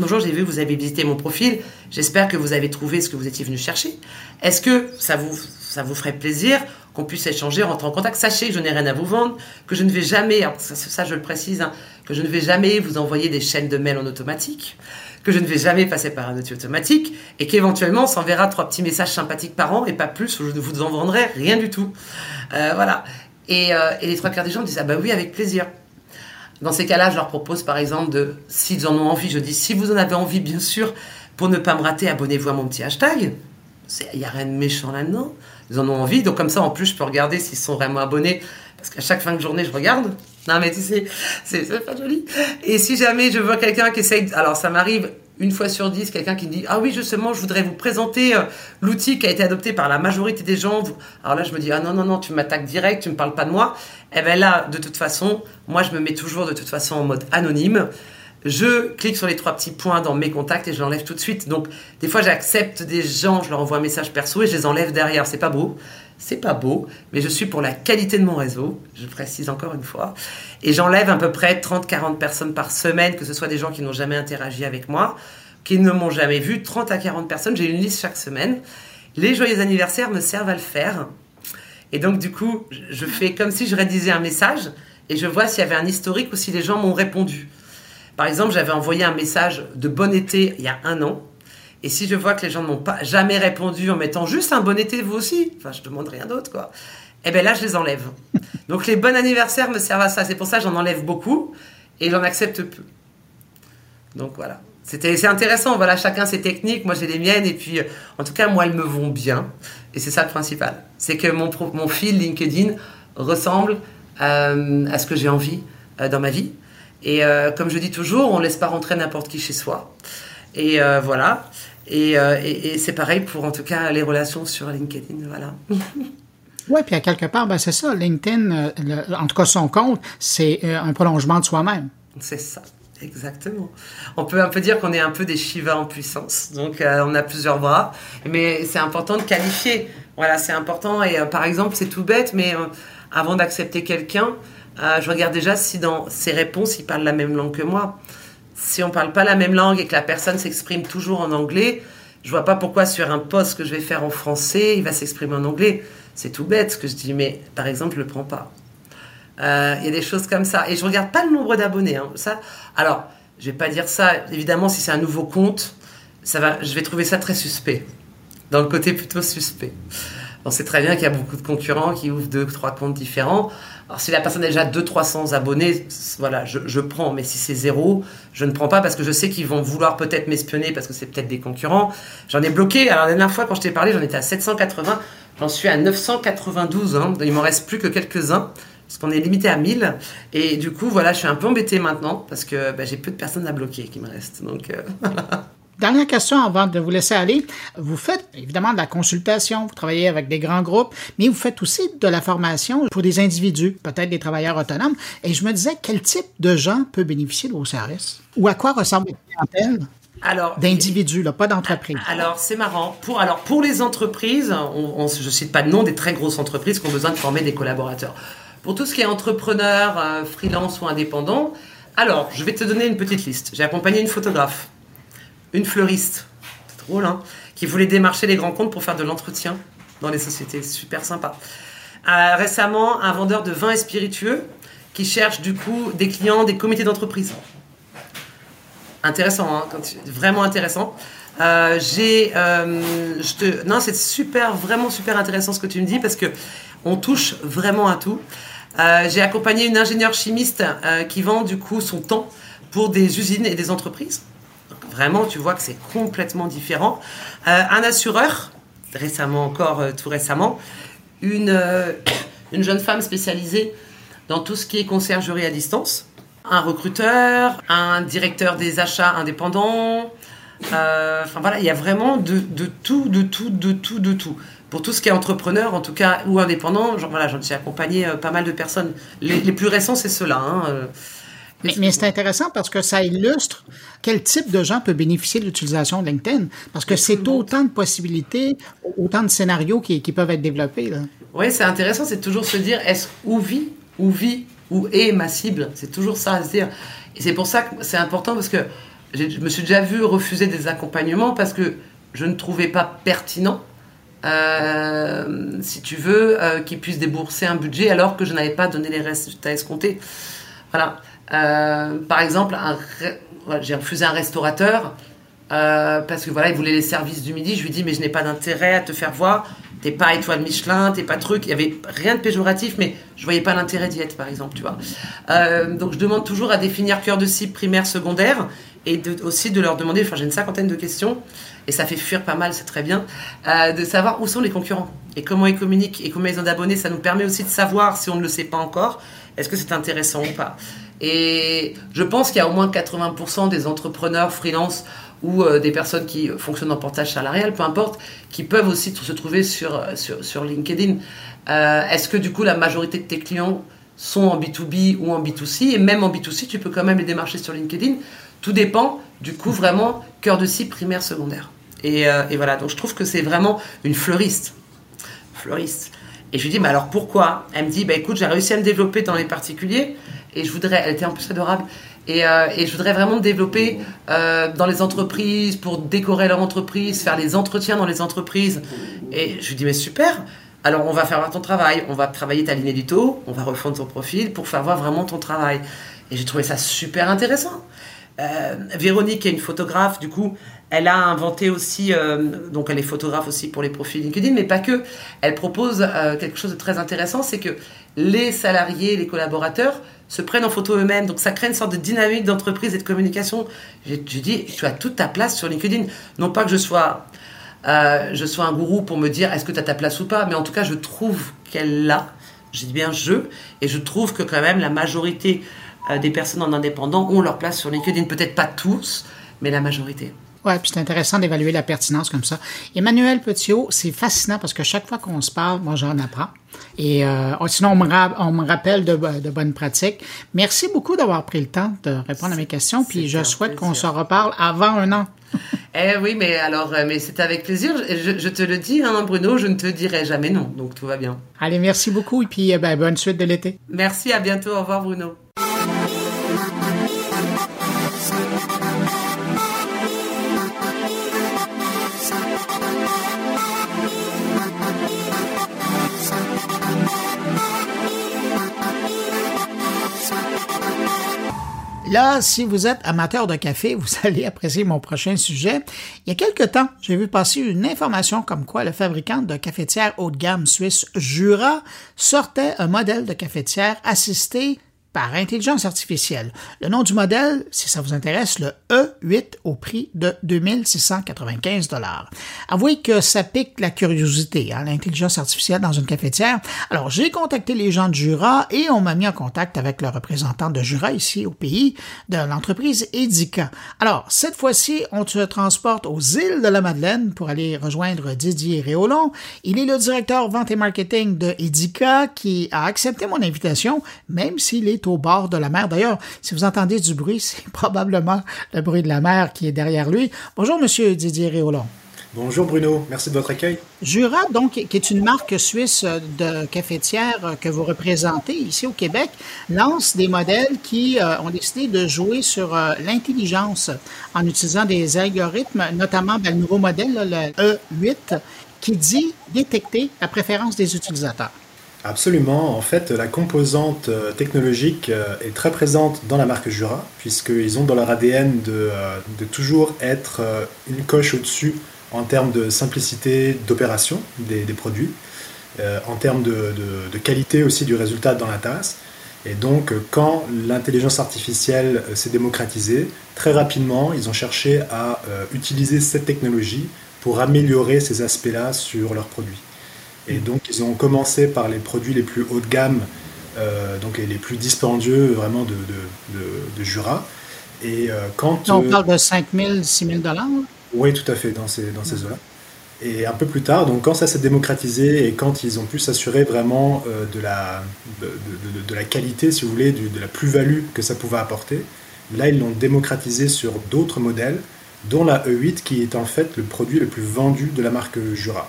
Bonjour, j'ai vu vous avez visité mon profil. J'espère que vous avez trouvé ce que vous étiez venu chercher. Est-ce que ça vous, ça vous ferait plaisir qu'on puisse échanger, rentrer en contact? Sachez que je n'ai rien à vous vendre, que je ne vais jamais, ça, je le précise, hein, que je ne vais jamais vous envoyer des chaînes de mails en automatique, que je ne vais jamais passer par un outil automatique, et qu'éventuellement on s'enverra trois petits messages sympathiques par an et pas plus, où je ne vous en vendrai rien du tout. Euh, voilà. Et, euh, et les trois quarts des gens disent ah bah oui avec plaisir. Dans ces cas-là, je leur propose par exemple de, s'ils en ont envie, je dis si vous en avez envie, bien sûr, pour ne pas me rater, abonnez-vous à mon petit hashtag. Il n'y a rien de méchant là-dedans. Ils en ont envie, donc comme ça, en plus, je peux regarder s'ils sont vraiment abonnés. Parce qu'à chaque fin de journée, je regarde. Non, mais tu sais, c'est pas joli. Et si jamais je vois quelqu'un qui essaye. Alors, ça m'arrive une fois sur dix, quelqu'un qui me dit Ah oui, justement, je voudrais vous présenter euh, l'outil qui a été adopté par la majorité des gens. Alors là, je me dis Ah non, non, non, tu m'attaques direct, tu ne me parles pas de moi. Et eh bien là, de toute façon, moi, je me mets toujours de toute façon en mode anonyme. Je clique sur les trois petits points dans mes contacts et je l'enlève tout de suite. Donc, des fois, j'accepte des gens, je leur envoie un message perso et je les enlève derrière. C'est pas beau. C'est pas beau, mais je suis pour la qualité de mon réseau, je précise encore une fois. Et j'enlève à peu près 30-40 personnes par semaine, que ce soit des gens qui n'ont jamais interagi avec moi, qui ne m'ont jamais vu, 30 à 40 personnes, j'ai une liste chaque semaine. Les joyeux anniversaires me servent à le faire. Et donc, du coup, je fais comme si je rédigeais un message et je vois s'il y avait un historique ou si les gens m'ont répondu. Par exemple, j'avais envoyé un message de bon été il y a un an. Et si je vois que les gens n'ont pas jamais répondu en mettant juste un bon été, vous aussi, enfin, je demande rien d'autre, quoi. Eh bien là, je les enlève. Donc les bons anniversaires me servent à ça. C'est pour ça que j'en enlève beaucoup et j'en accepte peu. Donc voilà. C'était, c'est intéressant. Voilà, chacun ses techniques. Moi, j'ai les miennes. Et puis, en tout cas, moi, elles me vont bien. Et c'est ça le principal. C'est que mon, mon fil LinkedIn ressemble euh, à ce que j'ai envie euh, dans ma vie. Et euh, comme je dis toujours, on ne laisse pas rentrer n'importe qui chez soi. Et euh, voilà. Euh, et, et, c'est pareil pour en tout cas les relations sur LinkedIn. Voilà. Oui, puis à quelque part, ben c'est ça. LinkedIn, en tout cas son compte, c'est un prolongement de soi-même. C'est ça. Exactement. On peut un peu dire qu'on est un peu des Shiva en puissance. Donc, on a plusieurs bras. Mais c'est important de qualifier. Voilà, c'est important. Et par exemple, c'est tout bête, mais avant d'accepter quelqu'un, euh, je regarde déjà si dans ses réponses, il parle la même langue que moi. Si on parle pas la même langue et que la personne s'exprime toujours en anglais, je vois pas pourquoi sur un poste que je vais faire en français, il va s'exprimer en anglais. C'est tout bête ce que je dis, mais par exemple, je le prends pas. Euh, il y a des choses comme ça. Et je regarde pas le nombre d'abonnés. Hein. Ça, alors, je vais pas dire ça. Évidemment, si c'est un nouveau compte, ça va, je vais trouver ça très suspect. Dans le côté plutôt suspect. On sait très bien qu'il y a beaucoup de concurrents qui ouvrent deux, trois comptes différents. Alors, si la personne a déjà 200-300 abonnés, voilà, je, prends. Mais si c'est zéro, je ne prends pas parce que je sais qu'ils vont vouloir peut-être m'espionner parce que c'est peut-être des concurrents. J'en ai bloqué. Alors, la dernière fois, quand je t'ai parlé, j'en étais à 780. J'en suis à 992. Hein. Il m'en reste plus que quelques-uns parce qu'on est limité à 1000. Et du coup, voilà, je suis un peu embêté maintenant parce que bah, j'ai peu de personnes à bloquer qui me restent. Donc, euh, Dernière question avant de vous laisser aller. Vous faites évidemment de la consultation, vous travaillez avec des grands groupes, mais vous faites aussi de la formation pour des individus, peut-être des travailleurs autonomes. Et je me disais, quel type de gens peut bénéficier de vos services? Ou à quoi ressemble la clientèle? Alors, d'individus, pas d'entreprises. Alors, c'est marrant. Pour, alors, pour les entreprises, on, je ne cite pas de nom des très grosses entreprises qui ont besoin de former des collaborateurs. Pour tout ce qui est entrepreneur, euh, freelance ou indépendant, alors, je vais te donner une petite liste. J'ai accompagné une photographe une fleuriste, c'est drôle, hein, qui voulait démarcher les grands comptes pour faire de l'entretien dans les sociétés. Super sympa. Euh, récemment, un vendeur de vins et spiritueux qui cherche du coup des clients des comités d'entreprise. Intéressant, hein, vraiment intéressant. Euh, j'ai, euh, non, c'est super, vraiment super intéressant ce que tu me dis parce que on touche vraiment à tout. j'ai accompagné une ingénieure chimiste qui vend du coup son temps pour des usines et des entreprises. Vraiment, tu vois que c'est complètement différent. Euh, un assureur, récemment encore, euh, tout récemment, une, euh, une jeune femme spécialisée dans tout ce qui est conciergerie à distance, un recruteur, un directeur des achats indépendants. Enfin voilà, il y a vraiment de, de, tout, de tout, de tout, de tout. Pour tout ce qui est entrepreneur, en tout cas, ou indépendant, genre, voilà, j'en ai accompagné pas mal de personnes. Les, plus récents, c'est ceux-là. Hein, mais, c'est intéressant parce que ça illustre quel type de gens peut bénéficier de l'utilisation de LinkedIn. Parce que c'est autant de possibilités, autant de scénarios qui, peuvent être développés. Oui, c'est intéressant, c'est toujours se dire est-ce où vit, où vit, où est ma cible? C'est toujours ça à se dire. Et c'est pour ça que c'est important parce que je me suis déjà vu refuser des accompagnements parce que je ne trouvais pas pertinent. Euh, si tu veux, euh, qu'ils puissent débourser un budget alors que je n'avais pas donné les résultats escomptés. Voilà. Euh, par exemple, j'ai refusé un restaurateur euh, parce que voilà, il voulait les services du midi. Je lui dis mais je n'ai pas d'intérêt à te faire voir. T'es pas étoile Michelin, t'es pas truc. Il y avait rien de péjoratif, mais je voyais pas l'intérêt d'y être, par exemple, tu vois. Euh, donc je demande toujours à définir cœur de cible primaire, secondaire, et aussi de leur demander. Enfin, j'ai une cinquantaine de questions, et ça fait fuir pas mal, c'est très bien, de savoir où sont les concurrents et comment ils communiquent et combien ils ont d'abonnés. Ça nous permet aussi de savoir si on ne le sait pas encore, est-ce que c'est intéressant ou pas? Et je pense qu'il y a au moins 80% des entrepreneurs freelance ou des personnes qui fonctionnent en portage salarial, peu importe, qui peuvent aussi se trouver sur, sur, sur LinkedIn. Est-ce que du coup la majorité de tes clients sont en B2B ou en B2C Et même en B2C, tu peux quand même les démarcher sur LinkedIn. Tout dépend, du coup, vraiment, cœur de cible, primaire, secondaire. Et, et voilà, donc je trouve que c'est vraiment une fleuriste. Fleuriste. Et je lui dis, mais alors pourquoi? Elle me dit, bah écoute, j'ai réussi à me développer dans les particuliers et je voudrais, elle était en plus adorable, et, euh, je voudrais vraiment me développer euh, dans les entreprises pour décorer leur entreprise, faire les entretiens dans les entreprises. Et je lui dis, mais super alors on va faire voir ton travail, on va travailler ta ligne édito, on va refondre ton profil pour faire voir vraiment ton travail. Et j'ai trouvé ça super intéressant. Euh, Véronique est une photographe, du coup, elle a inventé aussi, euh, donc elle est photographe aussi pour les profils LinkedIn, mais pas que. Elle propose euh, quelque chose de très intéressant, c'est que les salariés, les collaborateurs se prennent en photo eux-mêmes. Donc ça crée une sorte de dynamique d'entreprise et de communication. J'ai dit, tu as toute ta place sur LinkedIn. Non pas que je sois, euh, je sois un gourou pour me dire est-ce que tu as ta place ou pas, mais en tout cas, je trouve qu'elle l'a. J'ai dit bien je, et je trouve que quand même la majorité des personnes en indépendant ont leur place sur LinkedIn. Peut-être pas tous, mais la majorité. Oui, puis c'est intéressant d'évaluer la pertinence comme ça. Emmanuel Petiot, c'est fascinant parce que chaque fois qu'on se parle, moi, j'en apprends. Et euh, sinon, on me, rappelle de, bonnes pratiques. Merci beaucoup d'avoir pris le temps de répondre à mes questions. Puis je souhaite qu'on se reparle avant un an. eh oui, mais alors, euh, mais c'est avec plaisir. Je, te le dis, hein, Bruno, je ne te dirai jamais non. Donc tout va bien. Allez, merci beaucoup. Et puis, euh, ben, bonne suite de l'été. Merci, à bientôt. Au revoir, Bruno. Là, si vous êtes amateur de café, vous allez apprécier mon prochain sujet. Il y a quelque temps, j'ai vu passer une information comme quoi le fabricant de cafetières haut de gamme suisse Jura sortait un modèle de cafetière assisté par intelligence artificielle. Le nom du modèle, si ça vous intéresse, le E8 au prix de 2695 dollars. Avouez que ça pique la curiosité, hein, l'intelligence artificielle dans une cafetière. Alors, j'ai contacté les gens de Jura et on m'a mis en contact avec le représentant de Jura ici au pays, de l'entreprise Edica. Alors, cette fois-ci, on se transporte aux îles de la Madeleine pour aller rejoindre Didier Réolon. Il est le directeur vente et marketing de Edica qui a accepté mon invitation, même s'il est au bord de la mer. D'ailleurs, si vous entendez du bruit, c'est probablement le bruit de la mer qui est derrière lui. Bonjour, Monsieur Didier Réolon. Bonjour Bruno, merci de votre accueil. Jura, donc, qui est une marque suisse de cafetière que vous représentez ici au Québec, lance des modèles qui euh, ont décidé de jouer sur euh, l'intelligence en utilisant des algorithmes, notamment ben, le nouveau modèle, le E8, qui dit détecter la préférence des utilisateurs. Absolument. En fait, la composante euh, technologique euh, est très présente dans la marque Jura, puisqu'ils ont dans leur ADN de, euh, toujours être une coche au-dessus en termes de simplicité d'opération des, produits, en termes de, qualité aussi du résultat dans la tasse. Et donc, quand l'intelligence artificielle s'est démocratisée, très rapidement, ils ont cherché à utiliser cette technologie pour améliorer ces aspects-là sur leurs produits. Et donc, ils ont commencé par les produits les plus haut de gamme, euh, donc les, plus dispendieux vraiment de, de, Jura. Et euh, quand. on euh, parle de 5 000, 6 000 dollars Oui, tout à fait, dans ces, dans ces eaux-là. Et un peu plus tard, donc quand ça s'est démocratisé et quand ils ont pu s'assurer vraiment de, la, de, la qualité, si vous voulez, de la plus-value que ça pouvait apporter, là ils l'ont démocratisé sur d'autres modèles, dont la E8 qui est en fait le produit le plus vendu de la marque Jura.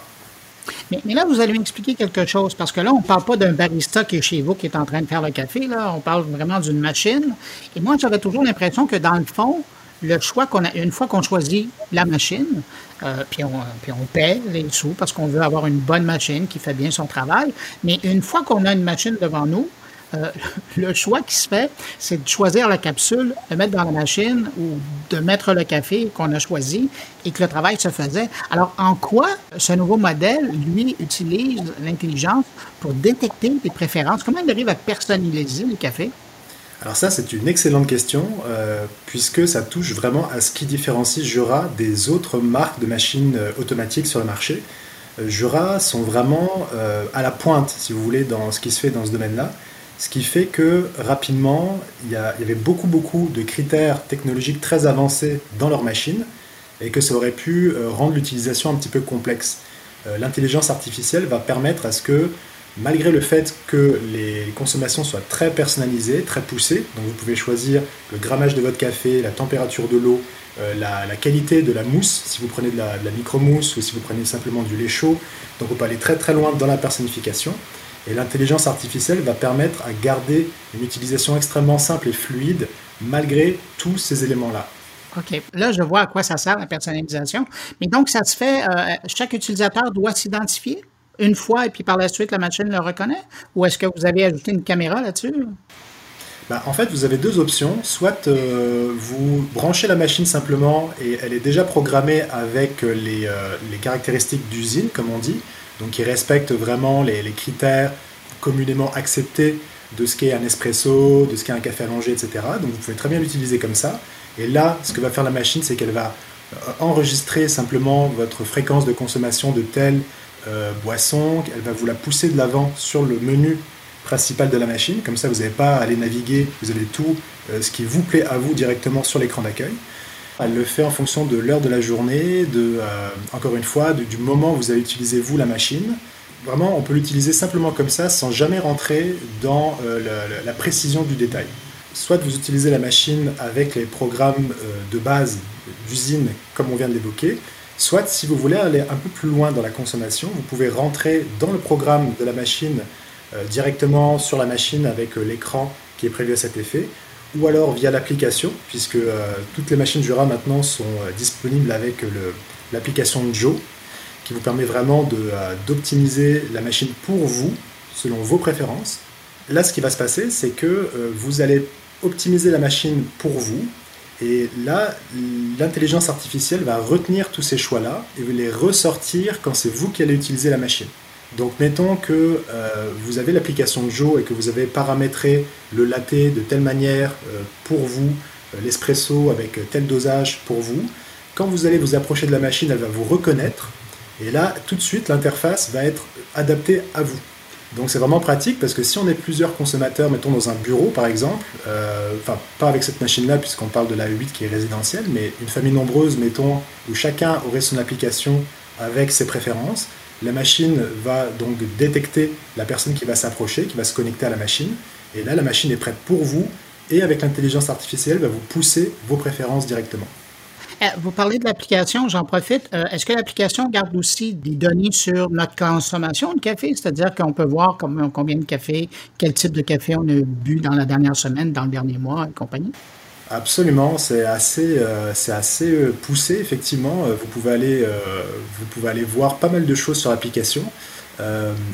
Mais, là, vous allez m'expliquer quelque chose, parce que là, on ne parle pas d'un barista qui est chez vous, qui est en train de faire le café, là, on parle vraiment d'une machine. Et moi, j'avais toujours l'impression que dans le fond, le choix qu'on a, une fois qu'on choisit la machine, euh, puis, on, puis on paie les sous parce qu'on veut avoir une bonne machine qui fait bien son travail, mais une fois qu'on a une machine devant nous, euh, le choix qui se fait, c'est de choisir la capsule, de mettre dans la machine ou de mettre le café qu'on a choisi et que le travail se faisait. Alors, en quoi ce nouveau modèle, lui, utilise l'intelligence pour détecter des préférences? Comment il arrive à personnaliser le café? Alors ça, c'est une excellente question, euh, puisque ça touche vraiment à ce qui différencie Jura des autres marques de machines euh, automatiques sur le marché. Jura sont vraiment à la pointe, si vous voulez, dans ce qui se fait dans ce domaine-là. Ce qui fait que rapidement, il y, avait beaucoup, beaucoup de critères technologiques très avancés dans leur machine et que ça aurait pu rendre l'utilisation un petit peu complexe. L'intelligence artificielle va permettre à ce que malgré le fait que les consommations soient très personnalisées, très poussées, donc vous pouvez choisir le grammage de votre café, la température de l'eau, euh, la, qualité de la mousse, si vous prenez de la, micro-mousse ou si vous prenez simplement du lait chaud, donc on peut aller très très loin dans la personnification. Et l'intelligence artificielle va permettre à garder une utilisation extrêmement simple et fluide malgré tous ces éléments-là. OK. Là, je vois à quoi ça sert la personnalisation. Mais donc, ça se fait, euh, chaque utilisateur doit s'identifier? une fois et puis par la suite, la machine le reconnaît? Ou est-ce que vous avez ajouté une caméra là-dessus? Bah, en fait, vous avez deux options. Soit euh, vous branchez la machine simplement et elle est déjà programmée avec les, euh, les caractéristiques d'usine, comme on dit, donc qui respecte vraiment les, critères communément acceptés de ce qu'est un espresso, de ce qu'est un café allongé, etc. Donc vous pouvez très bien l'utiliser comme ça. Et là, ce que va faire la machine, c'est qu'elle va euh, enregistrer simplement votre fréquence de consommation de telle euh, boisson, elle va vous la pousser de l'avant sur le menu principal de la machine, comme ça vous n'avez pas à aller naviguer, vous avez tout euh, ce qui vous plaît à vous directement sur l'écran d'accueil. Elle le fait en fonction de l'heure de la journée, euh, encore une fois, du moment où vous avez utilisé vous la machine. Vraiment, on peut l'utiliser simplement comme ça, sans jamais rentrer dans la, précision du détail. Soit vous utilisez la machine avec les programmes de base d'usine, comme on vient de l'évoquer, Soit, si vous voulez aller un peu plus loin dans la consommation, vous pouvez rentrer dans le programme de la machine euh, directement sur la machine avec euh, l'écran qui est prévu à cet effet, ou alors via l'application, puisque euh, toutes les machines Jura maintenant sont disponibles avec l'application Joe, qui vous permet vraiment d'optimiser la machine pour vous, selon vos préférences. Là, ce qui va se passer, c'est que vous allez optimiser la machine pour vous, et là, l'intelligence artificielle va retenir tous ces choix-là et les ressortir quand c'est vous qui allez utiliser la machine. Donc mettons que euh, vous avez l'application Joe et que vous avez paramétré le latte de telle manière euh, pour vous, euh, l'espresso avec tel dosage pour vous. Quand vous allez vous approcher de la machine, elle va vous reconnaître. Et là, tout de suite, l'interface va être adaptée à vous. Donc c'est vraiment pratique parce que si on est plusieurs consommateurs, mettons dans un bureau par exemple, enfin pas avec cette machine-là puisqu'on parle de la 8 qui est résidentielle, mais une famille nombreuse, mettons, où chacun aurait son application avec ses préférences, la machine va donc détecter la personne qui va s'approcher, qui va se connecter à la machine, et là la machine est prête pour vous, et avec l'intelligence artificielle va vous pousser vos préférences directement. Euh, vous parlez de l'application, j'en profite. Euh, est-ce que l'application garde aussi des données sur notre consommation de café? C'est-à-dire qu'on peut voir combien de café, quel type de café on a bu dans la dernière semaine, dans le dernier mois et compagnie? Absolument, c'est assez, euh, assez poussé, effectivement. Vous pouvez, aller, vous pouvez aller voir pas mal de choses sur l'application.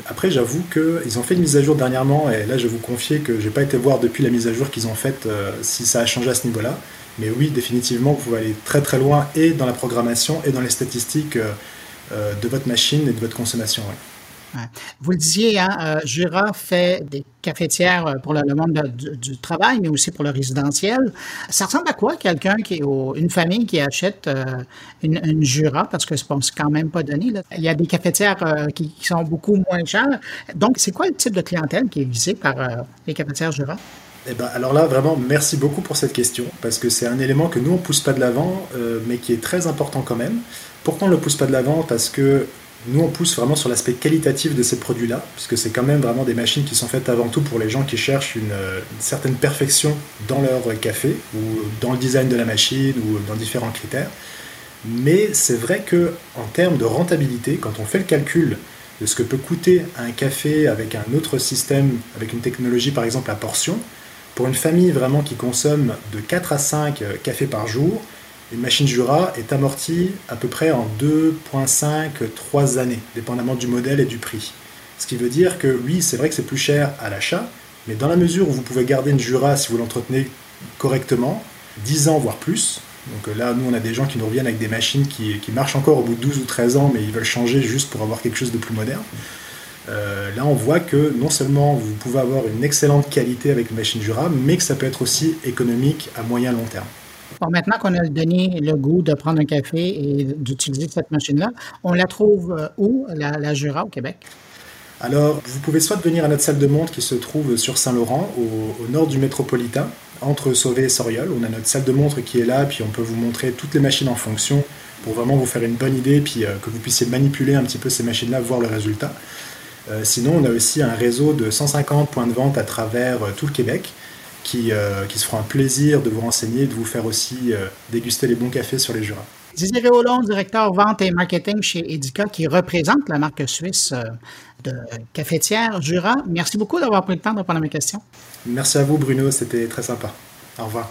après, j'avoue qu'ils ont fait une mise à jour dernièrement, et là, je vais vous confier que j'ai pas été voir depuis la mise à jour qu'ils ont faite si ça a changé à ce niveau-là. Mais oui, définitivement, vous pouvez aller très très loin et dans la programmation et dans les statistiques euh, euh, de votre machine et de votre consommation. Vous le disiez, hein, euh, Jura fait des cafetières pour le, monde du, travail, mais aussi pour le résidentiel. Ça ressemble à quoi quelqu'un qui est une famille qui achète une, Jura? Parce que c'est quand même pas donné. Il y a des cafetières qui, qui, sont beaucoup moins chères. Donc, c'est quoi le type de clientèle qui est visé par les cafetières Jura? Eh ben, alors là, vraiment, merci beaucoup pour cette question, parce que c'est un élément que nous, on ne pousse pas de l'avant, euh, mais qui est très important quand même. Pourquoi on ne le pousse pas de l'avant? Parce que nous, on pousse vraiment sur l'aspect qualitatif de ces produits-là, puisque c'est quand même vraiment des machines qui sont faites avant tout pour les gens qui cherchent une, certaine perfection dans leur café, ou dans le design de la machine, ou dans différents critères. Mais c'est vrai que en termes de rentabilité, quand on fait le calcul de ce que peut coûter un café avec un autre système, avec une technologie par exemple à portion, pour une famille vraiment qui consomme de 4 à 5 euh, cafés par jour, une machine Jura est amortie à peu près en 2,5-3 années, dépendamment du modèle et du prix. Ce qui veut dire que oui, c'est vrai que c'est plus cher à l'achat, mais dans la mesure où vous pouvez garder une Jura si vous l'entretenez correctement, 10 ans voire plus. Donc euh, là, nous, on a des gens qui nous reviennent avec des machines qui, marchent encore au bout de 12 ou 13 ans, mais ils veulent changer juste pour avoir quelque chose de plus moderne. Euh, là, on voit que non seulement vous pouvez avoir une excellente qualité avec une machine Jura, mais que ça peut être aussi économique à moyen long terme. Bon, maintenant qu'on a donné le goût de prendre un café et d'utiliser cette machine-là, on la trouve euh, où, la, Jura, au Québec? Alors, vous pouvez soit venir à notre salle de montre qui se trouve sur Saint-Laurent, au, nord du métropolitain, entre Sauvé et Soriol. On a notre salle de montre qui est là, puis on peut vous montrer toutes les machines en fonction pour vraiment vous faire une bonne idée, puis que vous puissiez manipuler un petit peu ces machines-là, voir le résultat. sinon, on a aussi un réseau de 150 points de vente à travers tout le Québec qui, qui se feront un plaisir de vous renseigner, de vous faire aussi déguster les bons cafés sur les Jura. Didier Hollon, directeur vente et marketing chez Edica, qui représente la marque suisse euh, de cafetière Jura. Merci beaucoup d'avoir pris le temps de répondre à mes questions. Merci à vous, Bruno. C'était très sympa. Au revoir.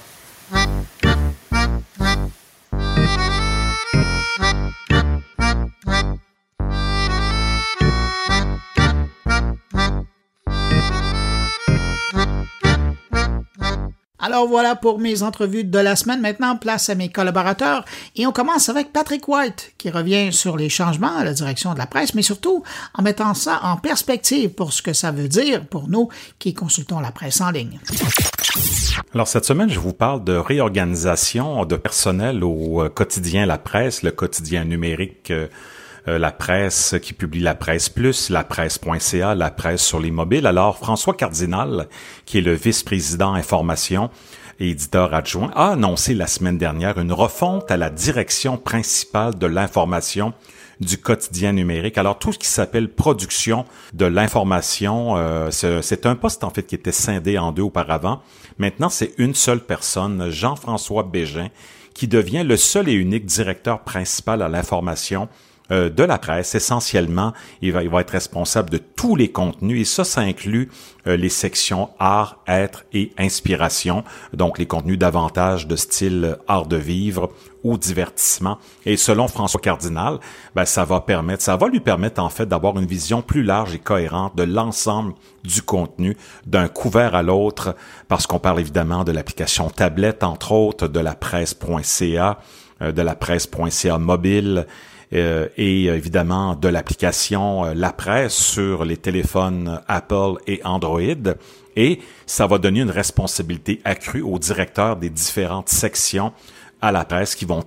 Alors voilà pour mes entrevues de la semaine. Maintenant, place à mes collaborateurs. Et on commence avec Patrick White, qui revient sur les changements à la direction de la presse, mais surtout en mettant ça en perspective pour ce que ça veut dire pour nous qui consultons la presse en ligne. Alors cette semaine, je vous parle de réorganisation de personnel au euh, quotidien La Presse, le quotidien numérique euh, euh, la presse qui publie la presse plus, la presse.ca, la presse sur les mobiles. Alors, François Cardinal, qui est le vice-président information et éditeur adjoint, a annoncé la semaine dernière une refonte à la direction principale de l'information du quotidien numérique. Alors tout ce qui s'appelle production de l'information, euh, c'est un poste en fait qui était scindé en deux auparavant. Maintenant, c'est une seule personne, Jean-François Bégin, qui devient le seul et unique directeur principal à l'information euh, de la presse. Essentiellement, il va, il va être responsable de tous les contenus et ça, ça inclut euh, les sections art, être et inspiration, donc les contenus davantage de style art de vivre ou divertissement. Et selon François Cardinal, ben, ça va permettre, ça va lui permettre en fait d'avoir une vision plus large et cohérente de l'ensemble du contenu d'un couvert à l'autre, parce qu'on parle évidemment de l'application tablette, entre autres, de la presse.ca, euh, de la presse.ca mobile, euh, et évidemment de l'application euh, La Presse sur les téléphones Apple et Android. Et ça va donner une responsabilité accrue aux directeurs des différentes sections à la presse qui vont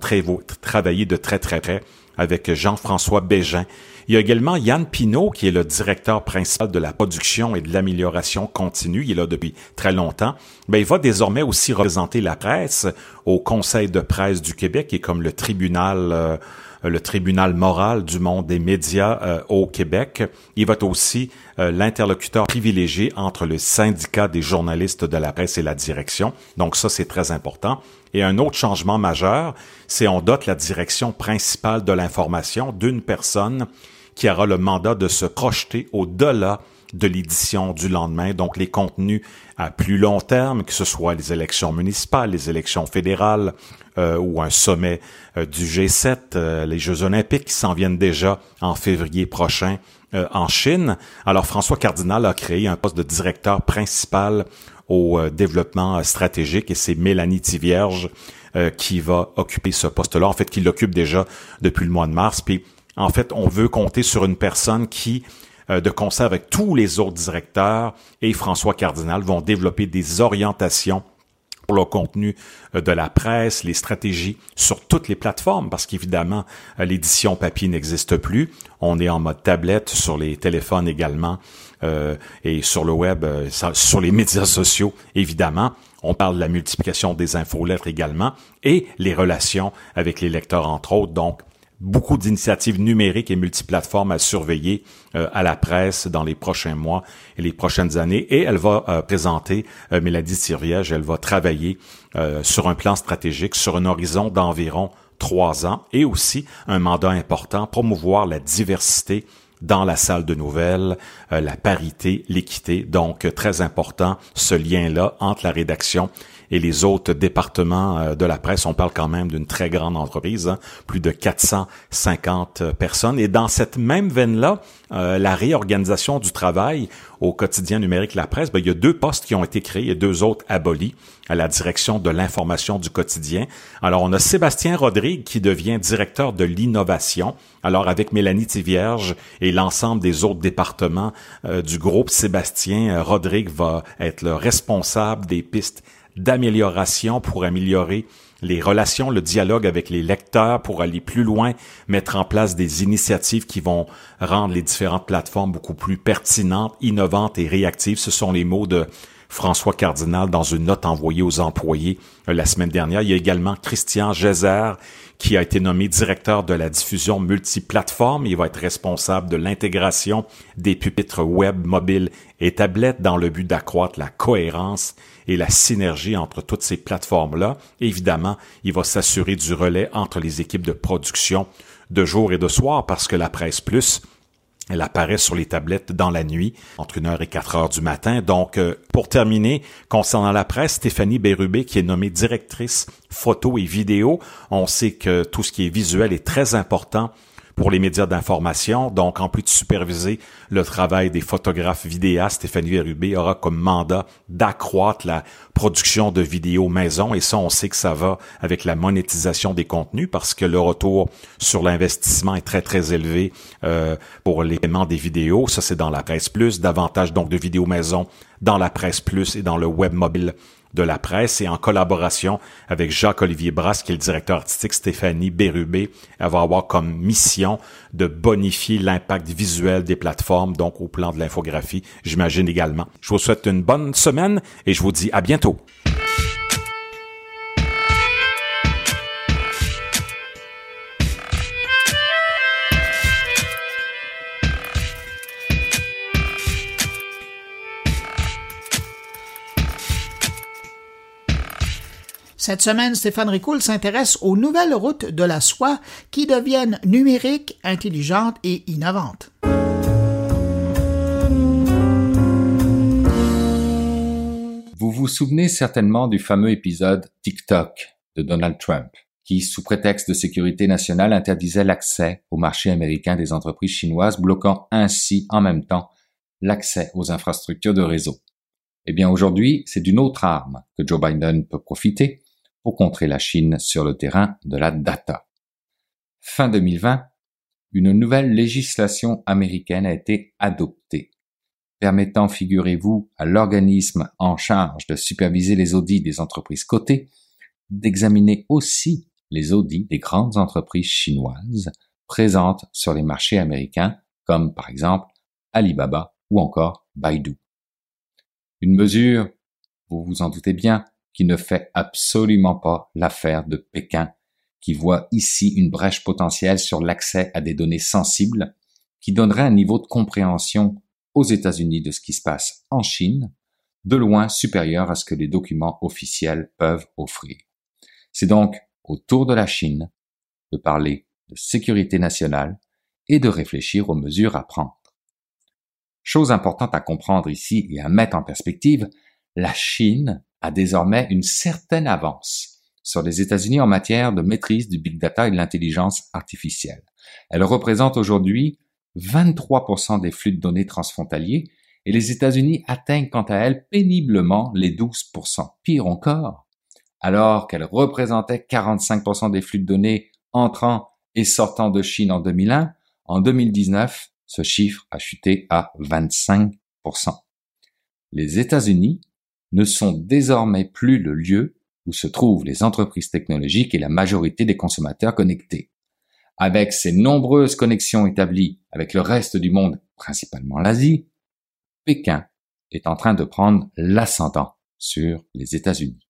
travailler de très très près avec Jean-François Bégin. Il y a également Yann Pinault, qui est le directeur principal de la production et de l'amélioration continue. Il est là depuis très longtemps. Ben, il va désormais aussi représenter la presse au Conseil de presse du Québec, est comme le tribunal euh, euh, le tribunal moral du monde des médias euh, au Québec. Il va être aussi euh, l'interlocuteur privilégié entre le syndicat des journalistes de la presse et la direction. Donc ça, c'est très important. Et un autre changement majeur, c'est on dote la direction principale de l'information d'une personne qui aura le mandat de se projeter au-delà de l'édition du lendemain, donc les contenus à plus long terme, que ce soit les élections municipales, les élections fédérales euh, ou un sommet euh, du G7, euh, les Jeux olympiques qui s'en viennent déjà en février prochain en Chine. Alors François Cardinal a créé un poste de directeur principal au développement stratégique et c'est Mélanie Tivierge qui va occuper ce poste-là, en fait qui l'occupe déjà depuis le mois de mars. Puis en fait, on veut compter sur une personne qui de concert avec tous les autres directeurs et François Cardinal vont développer des orientations pour le contenu euh, de la presse, les stratégies sur toutes les plateformes, parce qu'évidemment, euh, l'édition papier n'existe plus. On est en mode tablette sur les téléphones également et sur le web, sur les médias sociaux, évidemment. On parle de la multiplication des infolettres également et les relations avec les lecteurs, entre autres. Donc, beaucoup d'initiatives numériques et multiplateformes à surveiller euh, à la presse dans les prochains mois et les prochaines années. Et elle va euh, présenter, euh, Mélanie Sirviège, elle va travailler sur un plan stratégique sur un horizon d'environ trois ans et aussi un mandat important, promouvoir la diversité dans la salle de nouvelles, la parité, l'équité. Donc, très important ce lien-là entre la rédaction et les autres départements euh, de la presse. On parle quand même d'une très grande entreprise, hein, plus de 450 euh, personnes. Et dans cette même veine-là, euh, la réorganisation du travail au quotidien numérique La Presse, ben, il y a deux postes qui ont été créés et deux autres abolis à la direction de l'information du quotidien. Alors, on a Sébastien Rodrigue qui devient directeur de l'innovation. Alors, avec Mélanie Tivierge et l'ensemble des autres départements du groupe, Sébastien Rodrigue va être le responsable des pistes d'amélioration pour améliorer les relations, le dialogue avec les lecteurs pour aller plus loin, mettre en place des initiatives qui vont rendre les différentes plateformes beaucoup plus pertinentes, innovantes et réactives. Ce sont les mots de François Cardinal dans une note envoyée aux employés euh, la semaine dernière. Il y a également Christian Gézer qui a été nommé directeur de la diffusion multiplateforme. Il va être responsable de l'intégration des pupitres web, mobiles et tablettes dans le but d'accroître la cohérence et la synergie entre toutes ces plateformes-là. Évidemment, il va s'assurer du relais entre les équipes de production de jour et de soir parce que la presse plus elle apparaît sur les tablettes dans la nuit, entre 1h et 4h du matin. Donc, euh, pour terminer, concernant la presse, Stéphanie Bérubé, qui est nommée directrice photo et vidéo, on sait que tout ce qui est visuel est très important pour les médias d'information. Donc, en plus de superviser le travail des photographes vidéastes, Stéphanie Verubé aura comme mandat d'accroître la production de vidéos maison. Et ça, on sait que ça va avec la monétisation des contenus parce que le retour sur l'investissement est très, très élevé euh, pour les paiements des vidéos. Ça, c'est dans la presse plus. Davantage donc de vidéos maison dans la presse plus et dans le web mobile de la presse et en collaboration avec Jacques-Olivier Brasse, qui est le directeur artistique, Stéphanie Bérubé, elle va avoir comme mission de bonifier l'impact visuel des plateformes, donc au plan de l'infographie, j'imagine également. Je vous souhaite une bonne semaine et je vous dis à bientôt. Cette semaine, Stéphane Ricoul s'intéresse aux nouvelles routes de la soie qui deviennent numériques, intelligentes et innovantes. Vous vous souvenez certainement du fameux épisode TikTok de Donald Trump, qui, sous prétexte de sécurité nationale, interdisait l'accès au marché américain des entreprises chinoises, bloquant ainsi en même temps l'accès aux infrastructures de réseau. Eh bien aujourd'hui, c'est d'une autre arme que Joe Biden peut profiter, pour contrer la Chine sur le terrain de la data. Fin 2020, une nouvelle législation américaine a été adoptée, permettant, figurez-vous, à l'organisme en charge de superviser les audits des entreprises cotées, d'examiner aussi les audits des grandes entreprises chinoises présentes sur les marchés américains, comme par exemple Alibaba ou encore Baidu. Une mesure, vous vous en doutez bien, qui ne fait absolument pas l'affaire de Pékin, qui voit ici une brèche potentielle sur l'accès à des données sensibles, qui donnerait un niveau de compréhension aux États-Unis de ce qui se passe en Chine, de loin supérieur à ce que les documents officiels peuvent offrir. C'est donc au tour de la Chine de parler de sécurité nationale et de réfléchir aux mesures à prendre. Chose importante à comprendre ici et à mettre en perspective, la Chine a désormais une certaine avance sur les États-Unis en matière de maîtrise du big data et de l'intelligence artificielle. Elle représente aujourd'hui 23% des flux de données transfrontaliers et les États-Unis atteignent quant à elle péniblement les 12%. Pire encore, alors qu'elle représentait 45% des flux de données entrant et sortant de Chine en 2001, en 2019, ce chiffre a chuté à 25%. Les États-Unis ne sont désormais plus le lieu où se trouvent les entreprises technologiques et la majorité des consommateurs connectés. Avec ces nombreuses connexions établies avec le reste du monde, principalement l'Asie, Pékin est en train de prendre l'ascendant sur les États-Unis.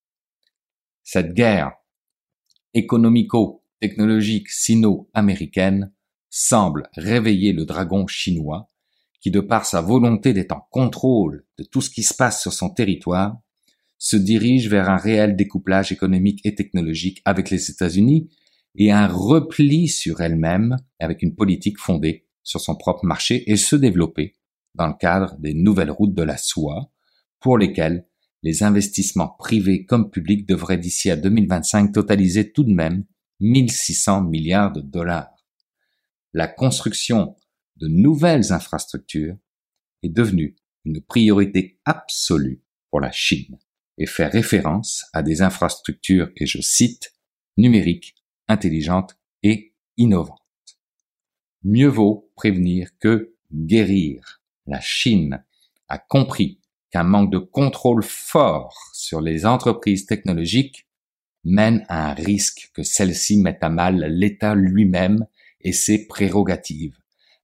Cette guerre économico-technologique sino-américaine semble réveiller le dragon chinois qui, de par sa volonté d'être en contrôle de tout ce qui se passe sur son territoire, se dirige vers un réel découplage économique et technologique avec les États-Unis et un repli sur elle-même avec une politique fondée sur son propre marché et se développer dans le cadre des nouvelles routes de la soie pour lesquelles les investissements privés comme publics devraient d'ici à 2025 totaliser tout de même 1600 milliards de dollars. La construction de nouvelles infrastructures est devenue une priorité absolue pour la Chine et fait référence à des infrastructures, et je cite, numériques, intelligentes et innovantes. Mieux vaut prévenir que guérir. La Chine a compris qu'un manque de contrôle fort sur les entreprises technologiques mène à un risque que celles-ci mettent à mal l'État lui-même et ses prérogatives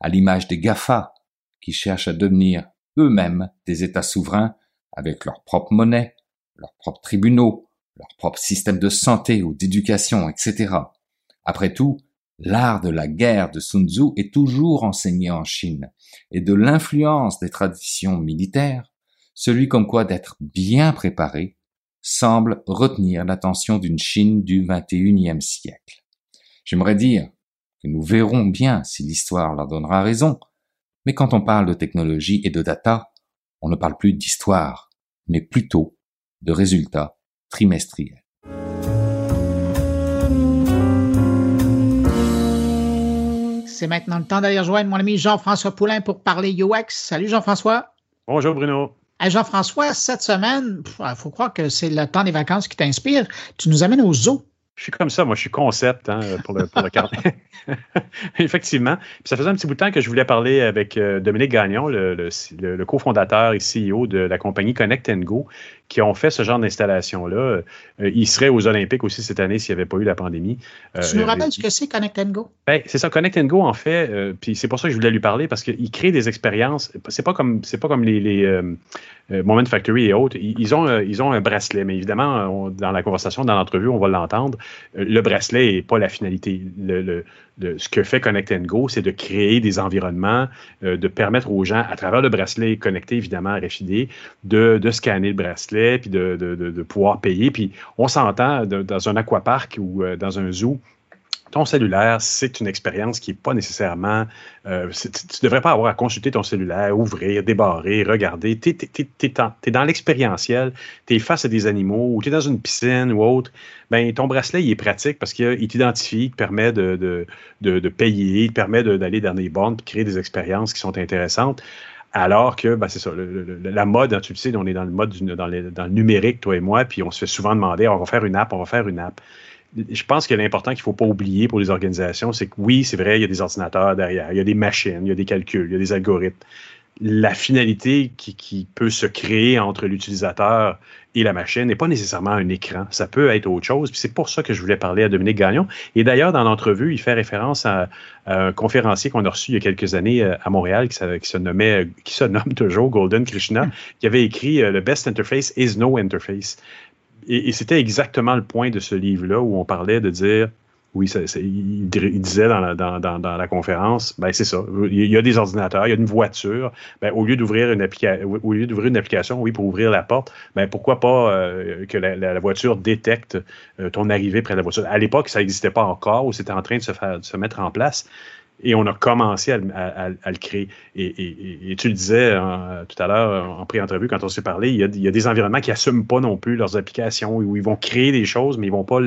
à l'image des GAFA, qui cherchent à devenir eux-mêmes des États souverains avec leur propre monnaie, leurs propres tribunaux, leur propre système de santé ou d'éducation, etc. Après tout, l'art de la guerre de Sun Tzu est toujours enseigné en Chine, et de l'influence des traditions militaires, celui comme quoi d'être bien préparé semble retenir l'attention d'une Chine du XXIe siècle. J'aimerais dire que nous verrons bien si l'histoire leur donnera raison, mais quand on parle de technologie et de data, on ne parle plus d'histoire, mais plutôt de résultats trimestriels. C'est maintenant le temps d'aller rejoindre mon ami Jean-François Poulain pour parler UX. Salut Jean-François. Bonjour Bruno. Jean-François, cette semaine, il faut croire que c'est le temps des vacances qui t'inspire. Tu nous amènes au zoo. Je suis comme ça, moi, je suis concept hein, pour le, pour le Effectivement. ça faisait un petit bout de temps que je voulais parler avec euh, Dominique Gagnon, le, le, le cofondateur et CEO de la compagnie Connect Go, qui ont fait ce genre d'installation-là. Euh, ils seraient aux Olympiques aussi cette année s'il n'y avait pas eu la pandémie. Euh, tu nous rappelles ce que c'est Connect Go? Ben, c'est ça, Connect Go, en fait, euh, puis c'est pour ça que je voulais lui parler, parce qu'il crée des expériences. C'est pas comme c'est pas comme les, les Moment Factory et autres. Ils ont, ils ont un bracelet, mais évidemment, dans la conversation, dans l'entrevue, on va l'entendre. Le bracelet n'est pas la finalité. Ce que fait Connect Go, c'est de créer des environnements, de permettre aux gens, à travers le bracelet connecté évidemment à RFID, de, de scanner le bracelet puis de, pouvoir payer. Puis on s'entend dans un aquapark ou euh, dans un zoo, ton cellulaire, c'est une expérience qui n'est pas nécessairement. Euh, tu ne devrais pas avoir à consulter ton cellulaire, ouvrir, débarrer, regarder. Tu es, dans l'expérientiel, tu es face à des animaux ou tu es dans une piscine ou autre. Ben, ton bracelet, il est pratique parce qu'il t'identifie, il te permet de, payer, il te permet d'aller dans des bornes et créer des expériences qui sont intéressantes. Alors que, ben, c'est ça, la mode, hein, tu le sais, on est dans le mode dans, le numérique, toi et moi, puis on se fait souvent demander, on va faire une app, on va faire une app. Je pense que l'important qu'il ne faut pas oublier pour les organisations, c'est que oui, c'est vrai, il y a des ordinateurs derrière, il y a des machines, il y a des calculs, il y a des algorithmes la finalité qui, peut se créer entre l'utilisateur et la machine n'est pas nécessairement un écran. Ça peut être autre chose. c'est pour ça que je voulais parler à Dominique Gagnon. Et d'ailleurs, dans l'entrevue, il fait référence à, un conférencier qu'on a reçu il y a quelques années euh, à Montréal qui, se nommait, qui se nomme toujours Golden Krishna, qui avait écrit euh, The best interface is no interface. Et c'était exactement le point de ce livre-là où on parlait de dire oui, il, disait dans la, conférence, ben c'est ça. Il y a des ordinateurs, il y a une voiture. Ben, au lieu d'ouvrir une, application, oui, pour ouvrir la porte, ben, pourquoi pas euh, que la, voiture détecte euh, ton arrivée près de la voiture. À l'époque, ça n'existait pas encore ou c'était en train de se, faire, de se mettre en place. Et on a commencé à, le créer. Et, tu le disais hein, tout à l'heure en pré-entrevue, quand on s'est parlé, il y, a, des environnements qui n'assument pas non plus leurs applications, où ils vont créer des choses, mais ils ne vont pas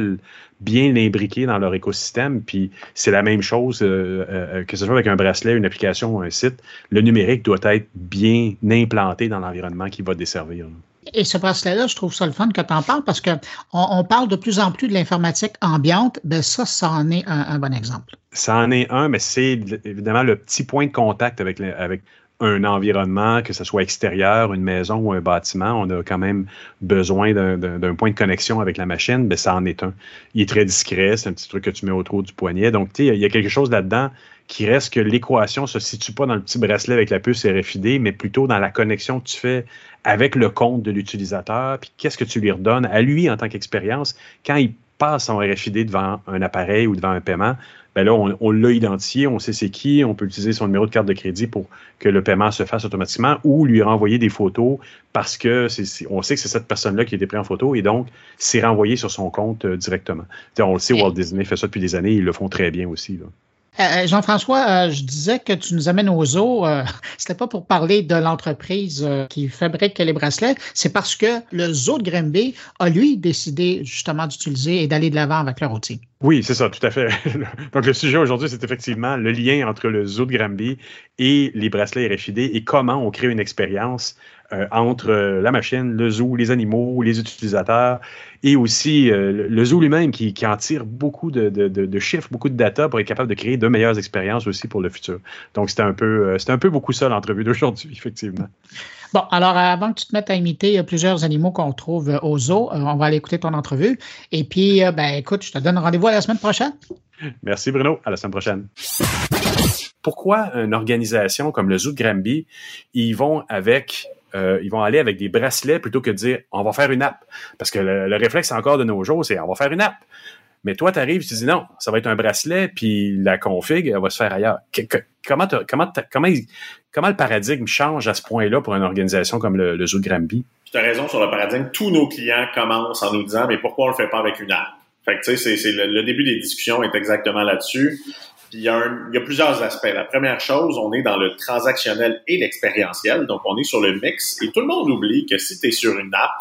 bien l'imbriquer dans leur écosystème. Puis c'est la même chose, euh, euh, que ce soit avec un bracelet, une application ou un site. Le numérique doit être bien implanté dans l'environnement qui va desservir. Et ce bracelet-là, je trouve ça le fun que tu en parles parce qu'on on parle de plus en plus de l'informatique ambiante. Ben ça, ça en est un, bon exemple. Ça en est un, mais c'est évidemment le petit point de contact avec, avec un environnement, que ce soit extérieur, une maison ou un bâtiment, on a quand même besoin d'un point de connexion avec la machine, mais ça en est un. Il est très discret, c'est un petit truc que tu mets autour du poignet. Donc, tu sais, il y a quelque chose là-dedans qui reste que l'équation se situe pas dans le petit bracelet avec la puce RFID, mais plutôt dans la connexion que tu fais avec le compte de l'utilisateur, puis qu'est-ce que tu lui redonnes à lui en tant qu'expérience quand il passe son RFID devant un appareil ou devant un paiement? Ben là, on, l'a identifié, on sait c'est qui, on peut utiliser son numéro de carte de crédit pour que le paiement se fasse automatiquement ou lui renvoyer des photos parce que c'est, on sait que c'est cette personne-là qui a été prise en photo et donc c'est renvoyé sur son compte euh, directement. on le sait, Walt Disney fait ça depuis des années, ils le font très bien aussi. Là. Euh, Jean-François, euh, je disais que tu nous amènes aux zoo. Euh, C'était pas pour parler de l'entreprise euh, qui fabrique les bracelets, c'est parce que le zoo de Granby a lui décidé justement d'utiliser et d'aller de l'avant avec leur outil. Oui, c'est ça, tout à fait. Donc le sujet aujourd'hui, c'est effectivement le lien entre le zoo de Granby et les bracelets RFID et comment on crée une expérience euh, entre euh, la machine, le zoo, les animaux, les utilisateurs et aussi euh, le zoo lui-même qui, en tire beaucoup de, chiffres, beaucoup de data pour être capable de créer de meilleures expériences aussi pour le futur. Donc c'était un peu, un peu beaucoup ça l'entrevue d'aujourd'hui, effectivement. Bon, alors avant que tu te mettes à imiter plusieurs animaux qu'on trouve au zoo, on va aller écouter ton entrevue. Et puis, ben écoute, je te donne rendez-vous à la semaine prochaine. Merci Bruno, à la semaine prochaine pourquoi une organisation comme le Zoo de Granby, ils vont avec euh, ils vont aller avec des bracelets plutôt que de dire on va faire une app. Parce que le, réflexe encore de nos jours, c'est on va faire une app. Mais toi, tu arrives, tu dis non, ça va être un bracelet, puis la config, elle va se faire ailleurs. Comment, comment, le paradigme change à ce point-là pour une organisation comme le, Zoo? Tu as raison sur le paradigme. Tous nos clients commencent en nous disant, mais pourquoi on le fait pas avec une app? Fait tu c'est, le, début des discussions est exactement là-dessus. Puis il y, a il y a plusieurs aspects. La première chose, on est dans le transactionnel et l'expérientiel. Donc, on est sur le mix. Et tout le monde oublie que si tu es sur une app,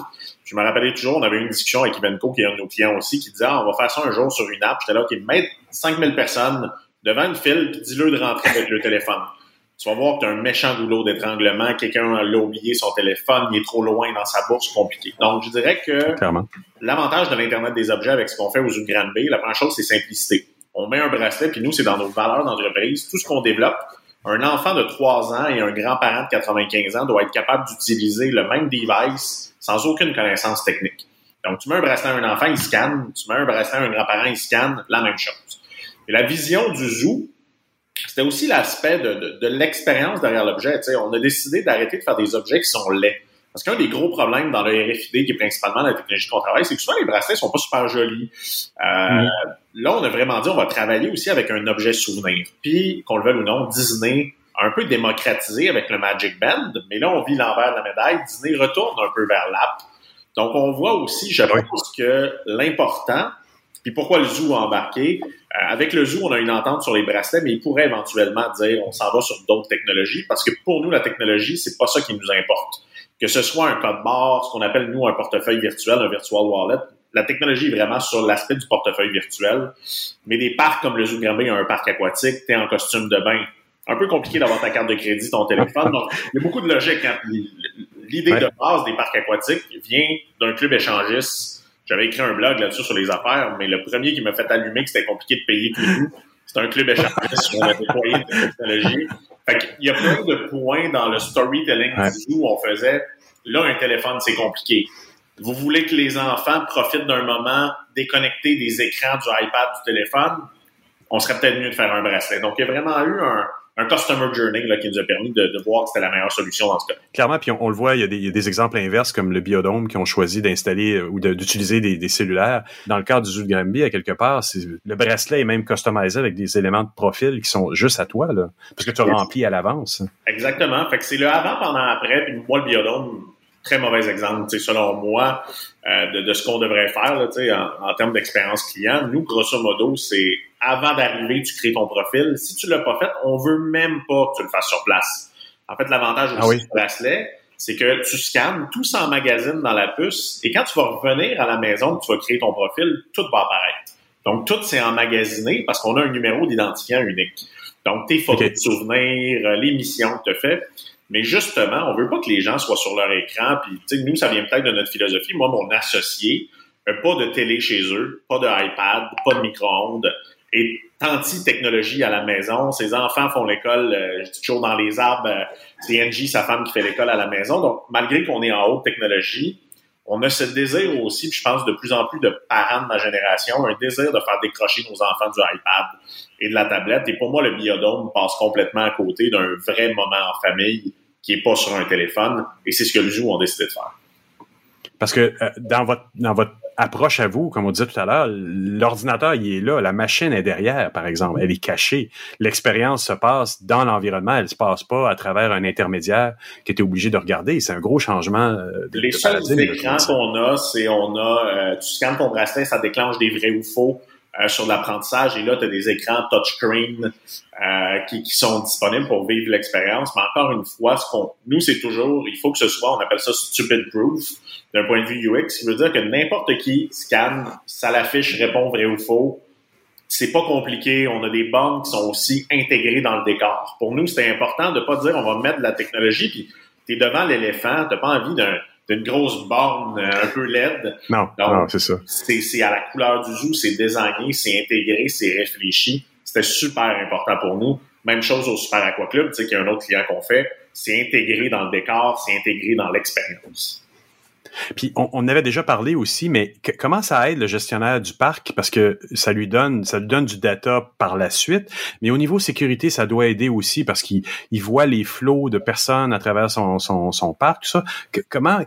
je me rappelais toujours, on avait une discussion avec Ivenco, qui est un de nos clients aussi, qui disait, ah, on va faire ça un jour sur une app. J'étais là, OK, mettre 5000 personnes devant une file, puis dis-le de rentrer avec le téléphone. Tu vas voir que tu as un méchant goulot d'étranglement, quelqu'un a oublié son téléphone, il est trop loin dans sa bourse, compliqué. Donc, je dirais que l'avantage de l'Internet des objets avec ce qu'on fait aux de Grande B, la première chose, c'est simplicité on met un bracelet, puis nous, c'est dans nos valeurs d'entreprise. Tout ce qu'on développe, un enfant de 3 ans et un grand-parent de 95 ans doit être capable d'utiliser le même device sans aucune connaissance technique. Donc, tu mets un bracelet à un enfant, il scanne. Tu mets un bracelet à un grand-parent, il scanne. La même chose. Et la vision du zoo, c'était aussi l'aspect de, de l'expérience derrière l'objet. On a décidé d'arrêter de faire des objets qui sont laids. Parce qu'un des gros problèmes dans le RFID, qui est principalement la technologie qu'on travaille, c'est que souvent les bracelets sont pas super jolis. Euh, là, on a vraiment dit on va travailler aussi avec un objet souvenir. Puis, qu'on le veuille ou non, Disney a un peu démocratisé avec le Magic Band, mais là, on vit l'envers de la médaille. Disney retourne un peu vers l'app. Donc, on voit aussi, je pense que l'important, puis pourquoi le zoo a embarqué? Euh, avec le zoo, on a une entente sur les bracelets, mais il pourrait éventuellement dire on s'en va sur d'autres technologies parce que pour nous, la technologie, c'est pas ça qui nous importe que ce soit un code barre, ce qu'on appelle nous un portefeuille virtuel, un virtual wallet. La technologie est vraiment sur l'aspect du portefeuille virtuel. Mais des parcs comme le Zoo Granby, un parc aquatique, tu es en costume de bain. Un peu compliqué d'avoir ta carte de crédit, ton téléphone. Donc, il y a beaucoup de logique. Hein. L'idée de base des parcs aquatiques vient d'un club échangiste. J'avais écrit un blog là-dessus sur les affaires, mais le premier qui m'a fait allumer que c'était compliqué de payer tout, c'est un club échangiste où on a déployé de technologie. Fait il y a plein de points dans le storytelling du où on faisait, là, un téléphone, c'est compliqué. Vous voulez que les enfants profitent d'un moment déconnecté des écrans du iPad, du téléphone, on serait peut-être mieux de faire un bracelet. Donc, il y a vraiment eu un, un customer journey là, qui nous a permis de, de voir que c'était la meilleure solution dans ce cas. Clairement, puis on, le voit, il y, a des, il y, a des, exemples inverses comme le Biodome qui ont choisi d'installer euh, ou d'utiliser des, des, cellulaires. Dans le cas du Zoo de Granby, à quelque part, le bracelet est même customisé avec des éléments de profil qui sont juste à toi, là, parce que tu as rempli à l'avance. Exactement. Fait que c'est le avant, pendant, après, puis moi, le Biodome, très mauvais exemple, selon moi, euh, de, de, ce qu'on devrait faire là, en, en termes d'expérience client. Nous, grosso modo, c'est avant d'arriver, tu crées ton profil. Si tu l'as pas fait, on veut même pas que tu le fasses sur place. En fait, l'avantage ah du bracelet, c'est que tu scannes, tout s'emmagasine dans la puce, et quand tu vas revenir à la maison, tu vas créer ton profil, tout va apparaître. Donc, tout s'est emmagasiné parce qu'on a un numéro d'identifiant unique. Donc, tes photos de souvenirs, euh, les missions que tu as faites. Mais justement, on veut pas que les gens soient sur leur écran. Puis, nous, ça vient peut-être de notre philosophie. Moi, mon associé, pas de télé chez eux, pas de iPad, pas de micro-ondes et anti-technologie à la maison. Ses enfants font l'école, euh, je dis toujours dans les arbres, euh, c'est Angie, sa femme, qui fait l'école à la maison. Donc, malgré qu'on est en haute technologie, on a ce désir aussi, puis je pense de plus en plus de parents de ma génération, un désir de faire décrocher nos enfants du iPad et de la tablette. Et pour moi, le biodôme passe complètement à côté d'un vrai moment en famille qui est pas sur un téléphone. Et c'est ce que le zoo ont décidé de faire. Parce que euh, dans votre dans votre approche à vous, comme on disait tout à l'heure, l'ordinateur il est là, la machine est derrière, par exemple, elle est cachée. L'expérience se passe dans l'environnement, elle se passe pas à travers un intermédiaire qui était obligé de regarder. C'est un gros changement. Euh, de, Les seuls écrans qu'on a, c'est on a, euh, tu scannes ton bracelet, ça déclenche des vrais ou faux. Euh, sur l'apprentissage. Et là, tu as des écrans touchscreen euh, qui, qui, sont disponibles pour vivre l'expérience. Mais encore une fois, ce qu'on, nous, c'est toujours, il faut que ce soit, on appelle ça stupid proof d'un point de vue UX, ce qui veut dire que n'importe qui scanne, ça l'affiche, répond vrai ou faux. C'est pas compliqué. On a des banques qui sont aussi intégrées dans le décor. Pour nous, c'est important de pas dire on va mettre de la technologie puis t'es devant l'éléphant, t'as pas envie d'un d'une grosse borne euh, un peu laide. Non, non c'est ça. C'est à la couleur du zoo, c'est désigné, c'est intégré, c'est réfléchi. C'était super important pour nous. Même chose au Super Aqua Club, tu sais, qu'il y a un autre client qu'on fait. C'est intégré dans le décor, c'est intégré dans l'expérience. Puis on, on, avait déjà parlé aussi, mais comment ça aide le gestionnaire du parc? Parce que ça lui donne ça lui donne du data par la suite, mais au niveau sécurité ça doit aider aussi parce qu'il il voit les flots de personnes à travers son, son, son parc tout ça. comment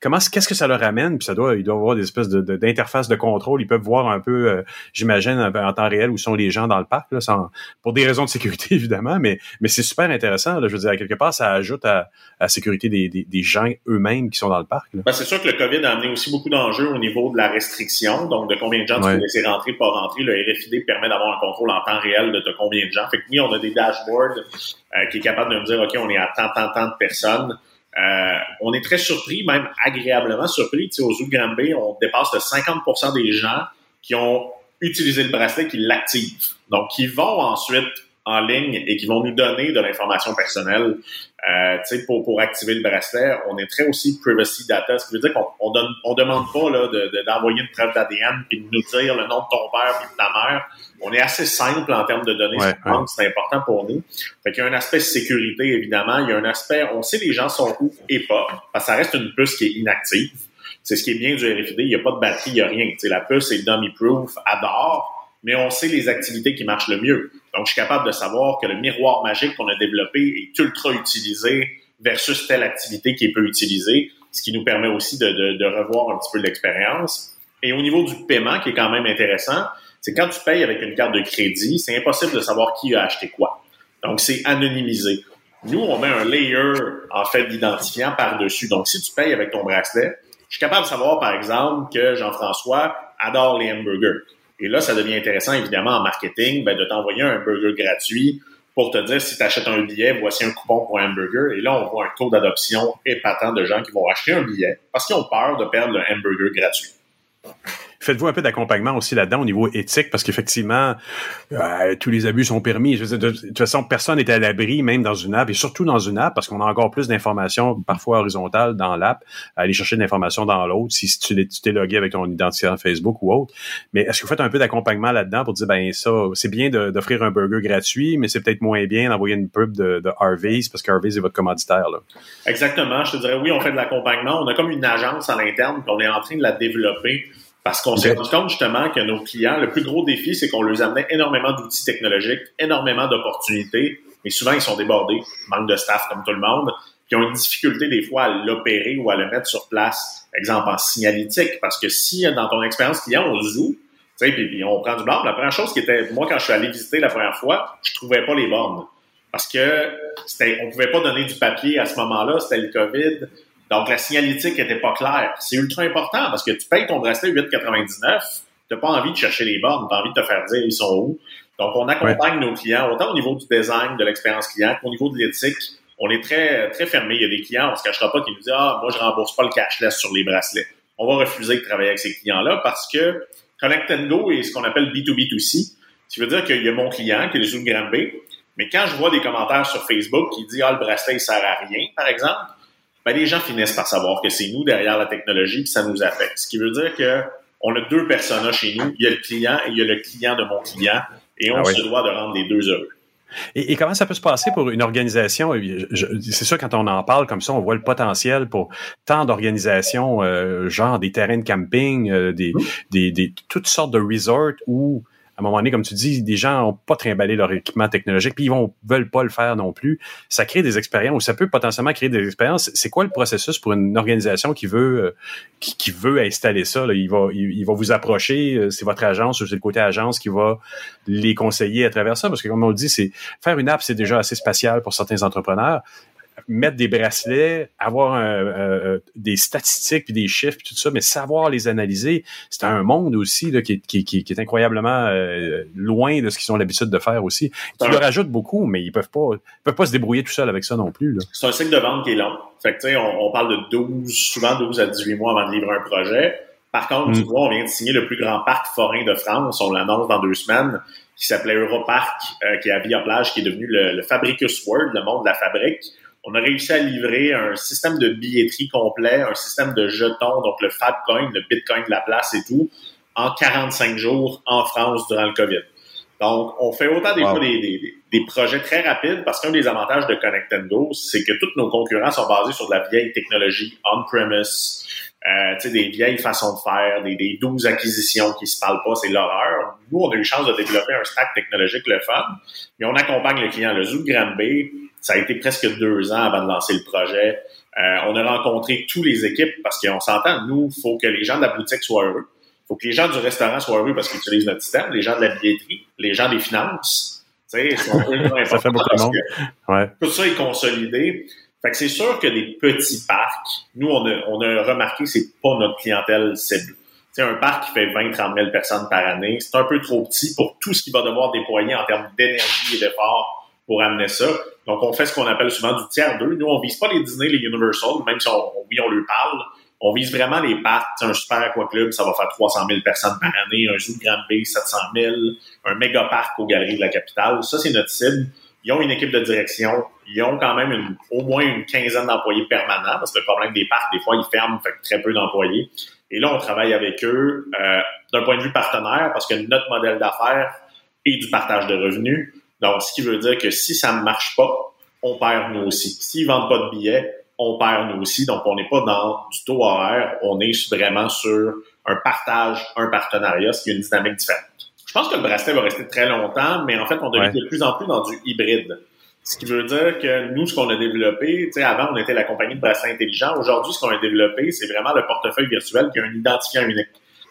comment qu'est-ce que ça leur amène? Puis ça doit il doit avoir des espèces de, d'interfaces de, contrôle. Ils peuvent voir un peu euh, j'imagine en temps réel où sont les gens dans le parc là, sans, pour des raisons de sécurité évidemment mais mais c'est super intéressant là, je veux dire quelque part ça ajoute à, à la sécurité des, des, des gens eux-mêmes qui sont dans le parc ben, c'est sûr que le Covid a amené aussi beaucoup d'enjeux au niveau de la restriction. Donc de combien de gens tu peux laisser rentrer pas rentrer. Le RFID permet d'avoir un contrôle en temps réel de, combien de gens. Fait que oui on a des dashboards euh, qui est capable de nous dire ok on est à tant tant tant de personnes euh, on est très surpris, même agréablement surpris. Tu sais, au Zoo on dépasse de 50 des gens qui ont utilisé le bracelet, qui l'activent. Donc, qui vont ensuite en ligne et qui vont nous donner de l'information personnelle euh, pour, pour activer le bracelet. On est très aussi privacy data, ce qui veut dire qu'on on donne, on demande pas là, d'envoyer de, une preuve d'ADN puis de nous dire le nom de ton père puis de ta mère. On est assez simple en termes de données ouais, c'est important pour nous. Fait qu'il y a un aspect sécurité, évidemment. Il y a un aspect, on sait les gens sont où et pas, parce que ça reste une puce qui est inactive. C'est ce qui est bien du RFID. Il n'y a pas de batterie, il n'y a rien. T'sais, la puce est dummy-proof, adore mais on sait les activités qui marchent le mieux. Donc, je suis capable de savoir que le miroir magique qu'on a développé est ultra utilisé versus telle activité qui est peu utilisée, ce qui nous permet aussi de, revoir un petit peu l'expérience. Et au niveau du paiement, qui est quand même intéressant, c'est quand tu payes avec une carte de crédit, c'est impossible de savoir qui a acheté quoi. Donc, c'est anonymisé. Nous, on met un layer, en fait, d'identifiant par-dessus. Donc, si tu payes avec ton bracelet, je suis capable de savoir, par exemple, que Jean-François adore les hamburgers. Et là, ça devient intéressant, évidemment, en marketing, ben, de t'envoyer un burger gratuit pour te dire si tu achètes un billet, voici un coupon pour un hamburger. Et là, on voit un taux d'adoption épatant de gens qui vont acheter un billet parce qu'ils ont peur de perdre le hamburger gratuit. Faites-vous un peu d'accompagnement aussi là-dedans au niveau éthique, parce qu'effectivement, euh, tous les abus sont permis. De, toute façon, personne n'est à l'abri, même dans une app, et surtout dans une app, parce qu'on a encore plus d'informations, parfois horizontales, dans l'app, aller chercher de l'information dans l'autre, si, tu t'es logué avec ton identifiant Facebook ou autre. Mais est-ce que vous faites un peu d'accompagnement là-dedans pour dire, ben ça, c'est bien d'offrir un burger gratuit, mais c'est peut-être moins bien d'envoyer une pub de, Harvey's, parce qu'Harvey's est votre commanditaire. Là? Exactement. Je te dirais, oui, on fait de l'accompagnement. On a comme une agence à l'interne, qu'on est en train de la développer parce qu'on s'est rendu compte justement que nos clients, le plus gros défi, c'est qu'on leur amenait énormément d'outils technologiques, énormément d'opportunités, mais souvent ils sont débordés, manque de staff comme tout le monde, qui ont une difficulté des fois à l'opérer ou à le mettre sur place, exemple en signalétique, parce que si dans ton expérience client, on sais, puis, puis, on prend du bord, la première chose qui était, moi quand je suis allé visiter la première fois, je trouvais pas les bornes. Parce que c'était, on pouvait pas donner du papier à ce moment-là, c'était le COVID. Donc, la signalétique était pas claire. C'est ultra important parce que tu payes ton bracelet 8,99, t'as pas envie de chercher les bornes, t'as envie de te faire dire ils sont où. Donc, on accompagne nos clients autant au niveau du design, de l'expérience client qu'au niveau de l'éthique. On est très, très fermé. Il y a des clients, on se cachera pas, qui nous disent, ah, moi, je rembourse pas le cashless sur les bracelets. On va refuser de travailler avec ces clients-là parce que Connect Go est ce qu'on appelle B2B2C. Ce qui veut dire qu'il y a mon client, qui est le Zoom Grand B, mais quand je vois des commentaires sur Facebook qui disent, ah, le bracelet, il sert à rien, par exemple, ben, les gens finissent par savoir que c'est nous derrière la technologie que ça nous affecte. Ce qui veut dire que on a deux personnages chez nous. Il y a le client et il y a le client de mon client. Et on ah se doit de rendre les deux heureux. Et, comment ça peut se passer pour une organisation? C'est sûr, quand on en parle comme ça, on voit le potentiel pour tant d'organisations, euh, genre des terrains de camping, euh, des, mmh. des, des, toutes sortes de resorts où à un moment donné, comme tu dis, des gens n'ont pas trimballé leur équipement technologique, puis ils vont veulent pas le faire non plus. Ça crée des expériences, ou ça peut potentiellement créer des expériences. C'est quoi le processus pour une organisation qui veut euh, qui, veut installer ça? Il va il, va vous approcher, euh, c'est votre agence ou c'est le côté agence qui va les conseiller à travers ça, parce que comme on le dit, c'est faire une app, c'est déjà assez spatial pour certains entrepreneurs mettre des bracelets, avoir un, des statistiques puis des chiffres puis tout ça, mais savoir les analyser, c'est un monde aussi là, qui, qui, qui, est incroyablement euh, loin de ce qu'ils ont l'habitude de faire aussi. Tu leur ajoutes beaucoup, mais ils peuvent pas ils peuvent pas se débrouiller tout seul avec ça non plus. C'est un cycle de vente qui est long. Fait que, on, on parle de 12, souvent 12 à 18 mois avant de livrer un projet. Par contre, tu mm. vois, on vient de signer le plus grand parc forain de France. On l'annonce dans deux semaines qui s'appelait Europark, euh, qui est à Via Plage, qui est devenu le, le Fabricus World, le monde de la fabrique on a réussi à livrer un système de billetterie complet, un système de jetons, donc le Fabcoin, le Bitcoin de la place et tout, en 45 jours en France durant le COVID. Donc, on fait autant des fois des, des, projets très rapides parce qu'un des avantages de Connect Go, c'est que tous nos concurrents sont basés sur de la vieille technologie on-premise, euh, des vieilles façons de faire, des, des 12 acquisitions qui se parlent pas, c'est l'horreur. Nous, on a eu chance de développer un stack technologique le fun, mais on accompagne le client. Le Zoo Granby, ça a été presque deux ans avant de lancer le projet. Euh, on a rencontré tous les équipes parce qu'on s'entend, nous, il faut que les gens de la boutique soient heureux. Il faut que les gens du restaurant soient heureux parce qu'ils utilisent notre système, les gens de la billetterie, les gens des finances. Sais, ça fait beaucoup de monde. Ouais. Tout ça est consolidé. Fait que c'est sûr que des petits parcs, nous, on a, on a remarqué que c'est pas notre clientèle cible. C'est un parc qui fait 20-30 000 personnes par année. C'est un peu trop petit pour tout ce qu'il va devoir déployer en termes d'énergie et d'effort pour amener ça. Donc, on fait ce qu'on appelle souvent du tiers 2. Nous, on vise pas les Disney, les Universal, même si on, oui, on leur parle. On vise vraiment les parcs. Un super aqua club, ça va faire 300 000 personnes par année. Un zoo de Bay, 700 000. Un méga parc aux galeries de la capitale. Ça, c'est notre cible. Ils ont une équipe de direction. Ils ont quand même une, au moins une quinzaine d'employés permanents parce que le problème des parcs, des fois, ils ferment, fait très peu d'employés. Et là, on travaille avec eux euh, d'un point de vue partenaire parce que notre modèle d'affaires est du partage de revenus. Donc, ce qui veut dire que si ça ne marche pas, on perd nous aussi. S'ils vendent pas de billets, on perd nous aussi. Donc, on n'est pas dans du taux horaire, on est vraiment sur un partage, un partenariat, ce qui est une dynamique différente. Je pense que le bracelet va rester très longtemps, mais en fait, on devient de plus en plus dans du hybride. Ce qui veut dire que nous, ce qu'on a développé, tu sais, avant, on était la compagnie de bracelet intelligent. Aujourd'hui, ce qu'on a développé, c'est vraiment le portefeuille virtuel qui a un identifiant unique.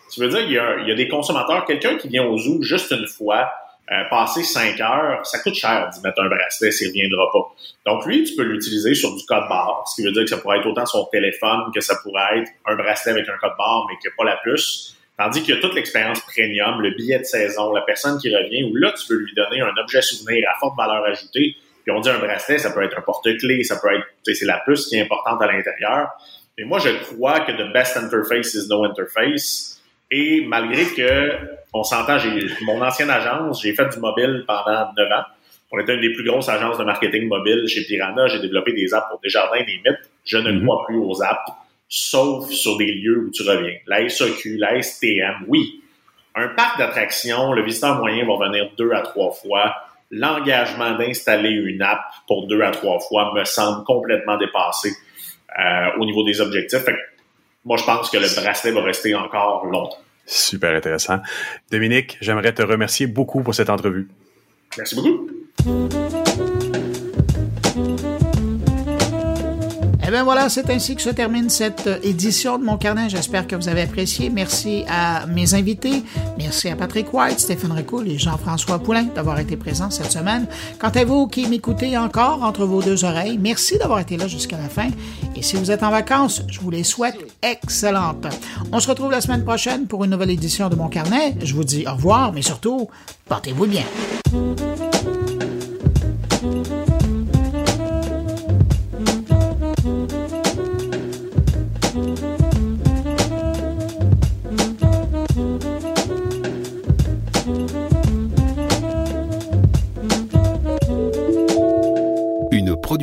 Ce qui veut dire qu'il y a des consommateurs, quelqu'un qui vient au zoo juste une fois, euh, passer 5 heures, ça coûte cher d'y mettre un bracelet s'il ne reviendra pas. Donc lui, tu peux l'utiliser sur du code barre, ce qui veut dire que ça pourrait être autant son téléphone que ça pourrait être un bracelet avec un code barre, mais que pas la puce. Tandis qu'il y a toute l'expérience premium, le billet de saison, la personne qui revient, où là, tu peux lui donner un objet souvenir à forte valeur ajoutée. Puis on dit un bracelet, ça peut être un porte-clés, ça peut être, c'est la puce qui est importante à l'intérieur. Et moi, je crois que the best interface is no interface. Et malgré que, on s'entend, j'ai, mon ancienne agence, j'ai fait du mobile pendant 9 ans. On était une des plus grosses agences de marketing mobile chez Piranha. J'ai développé des apps pour Desjardins, des mythes. Je ne crois plus aux apps sauf sur des lieux où tu reviens. La SAQ, la STM, oui. Un parc d'attractions, le visiteur moyen va venir deux à trois fois. L'engagement d'installer une app pour deux à trois fois me semble complètement dépassé euh, au niveau des objectifs. moi, je pense que le bracelet va rester encore longtemps. Super intéressant. Dominique, j'aimerais te remercier beaucoup pour cette entrevue. Merci beaucoup. Eh bien voilà, c'est ainsi que se termine cette édition de mon carnet. J'espère que vous avez apprécié. Merci à mes invités. Merci à Patrick White, Stéphane Ricoul et Jean-François Poulain d'avoir été présents cette semaine. Quant à vous qui m'écoutez encore entre vos deux oreilles, merci d'avoir été là jusqu'à la fin. Et si vous êtes en vacances, je vous les souhaite excellentes. On se retrouve la semaine prochaine pour une nouvelle édition de mon carnet. Je vous dis au revoir, mais surtout, portez-vous bien.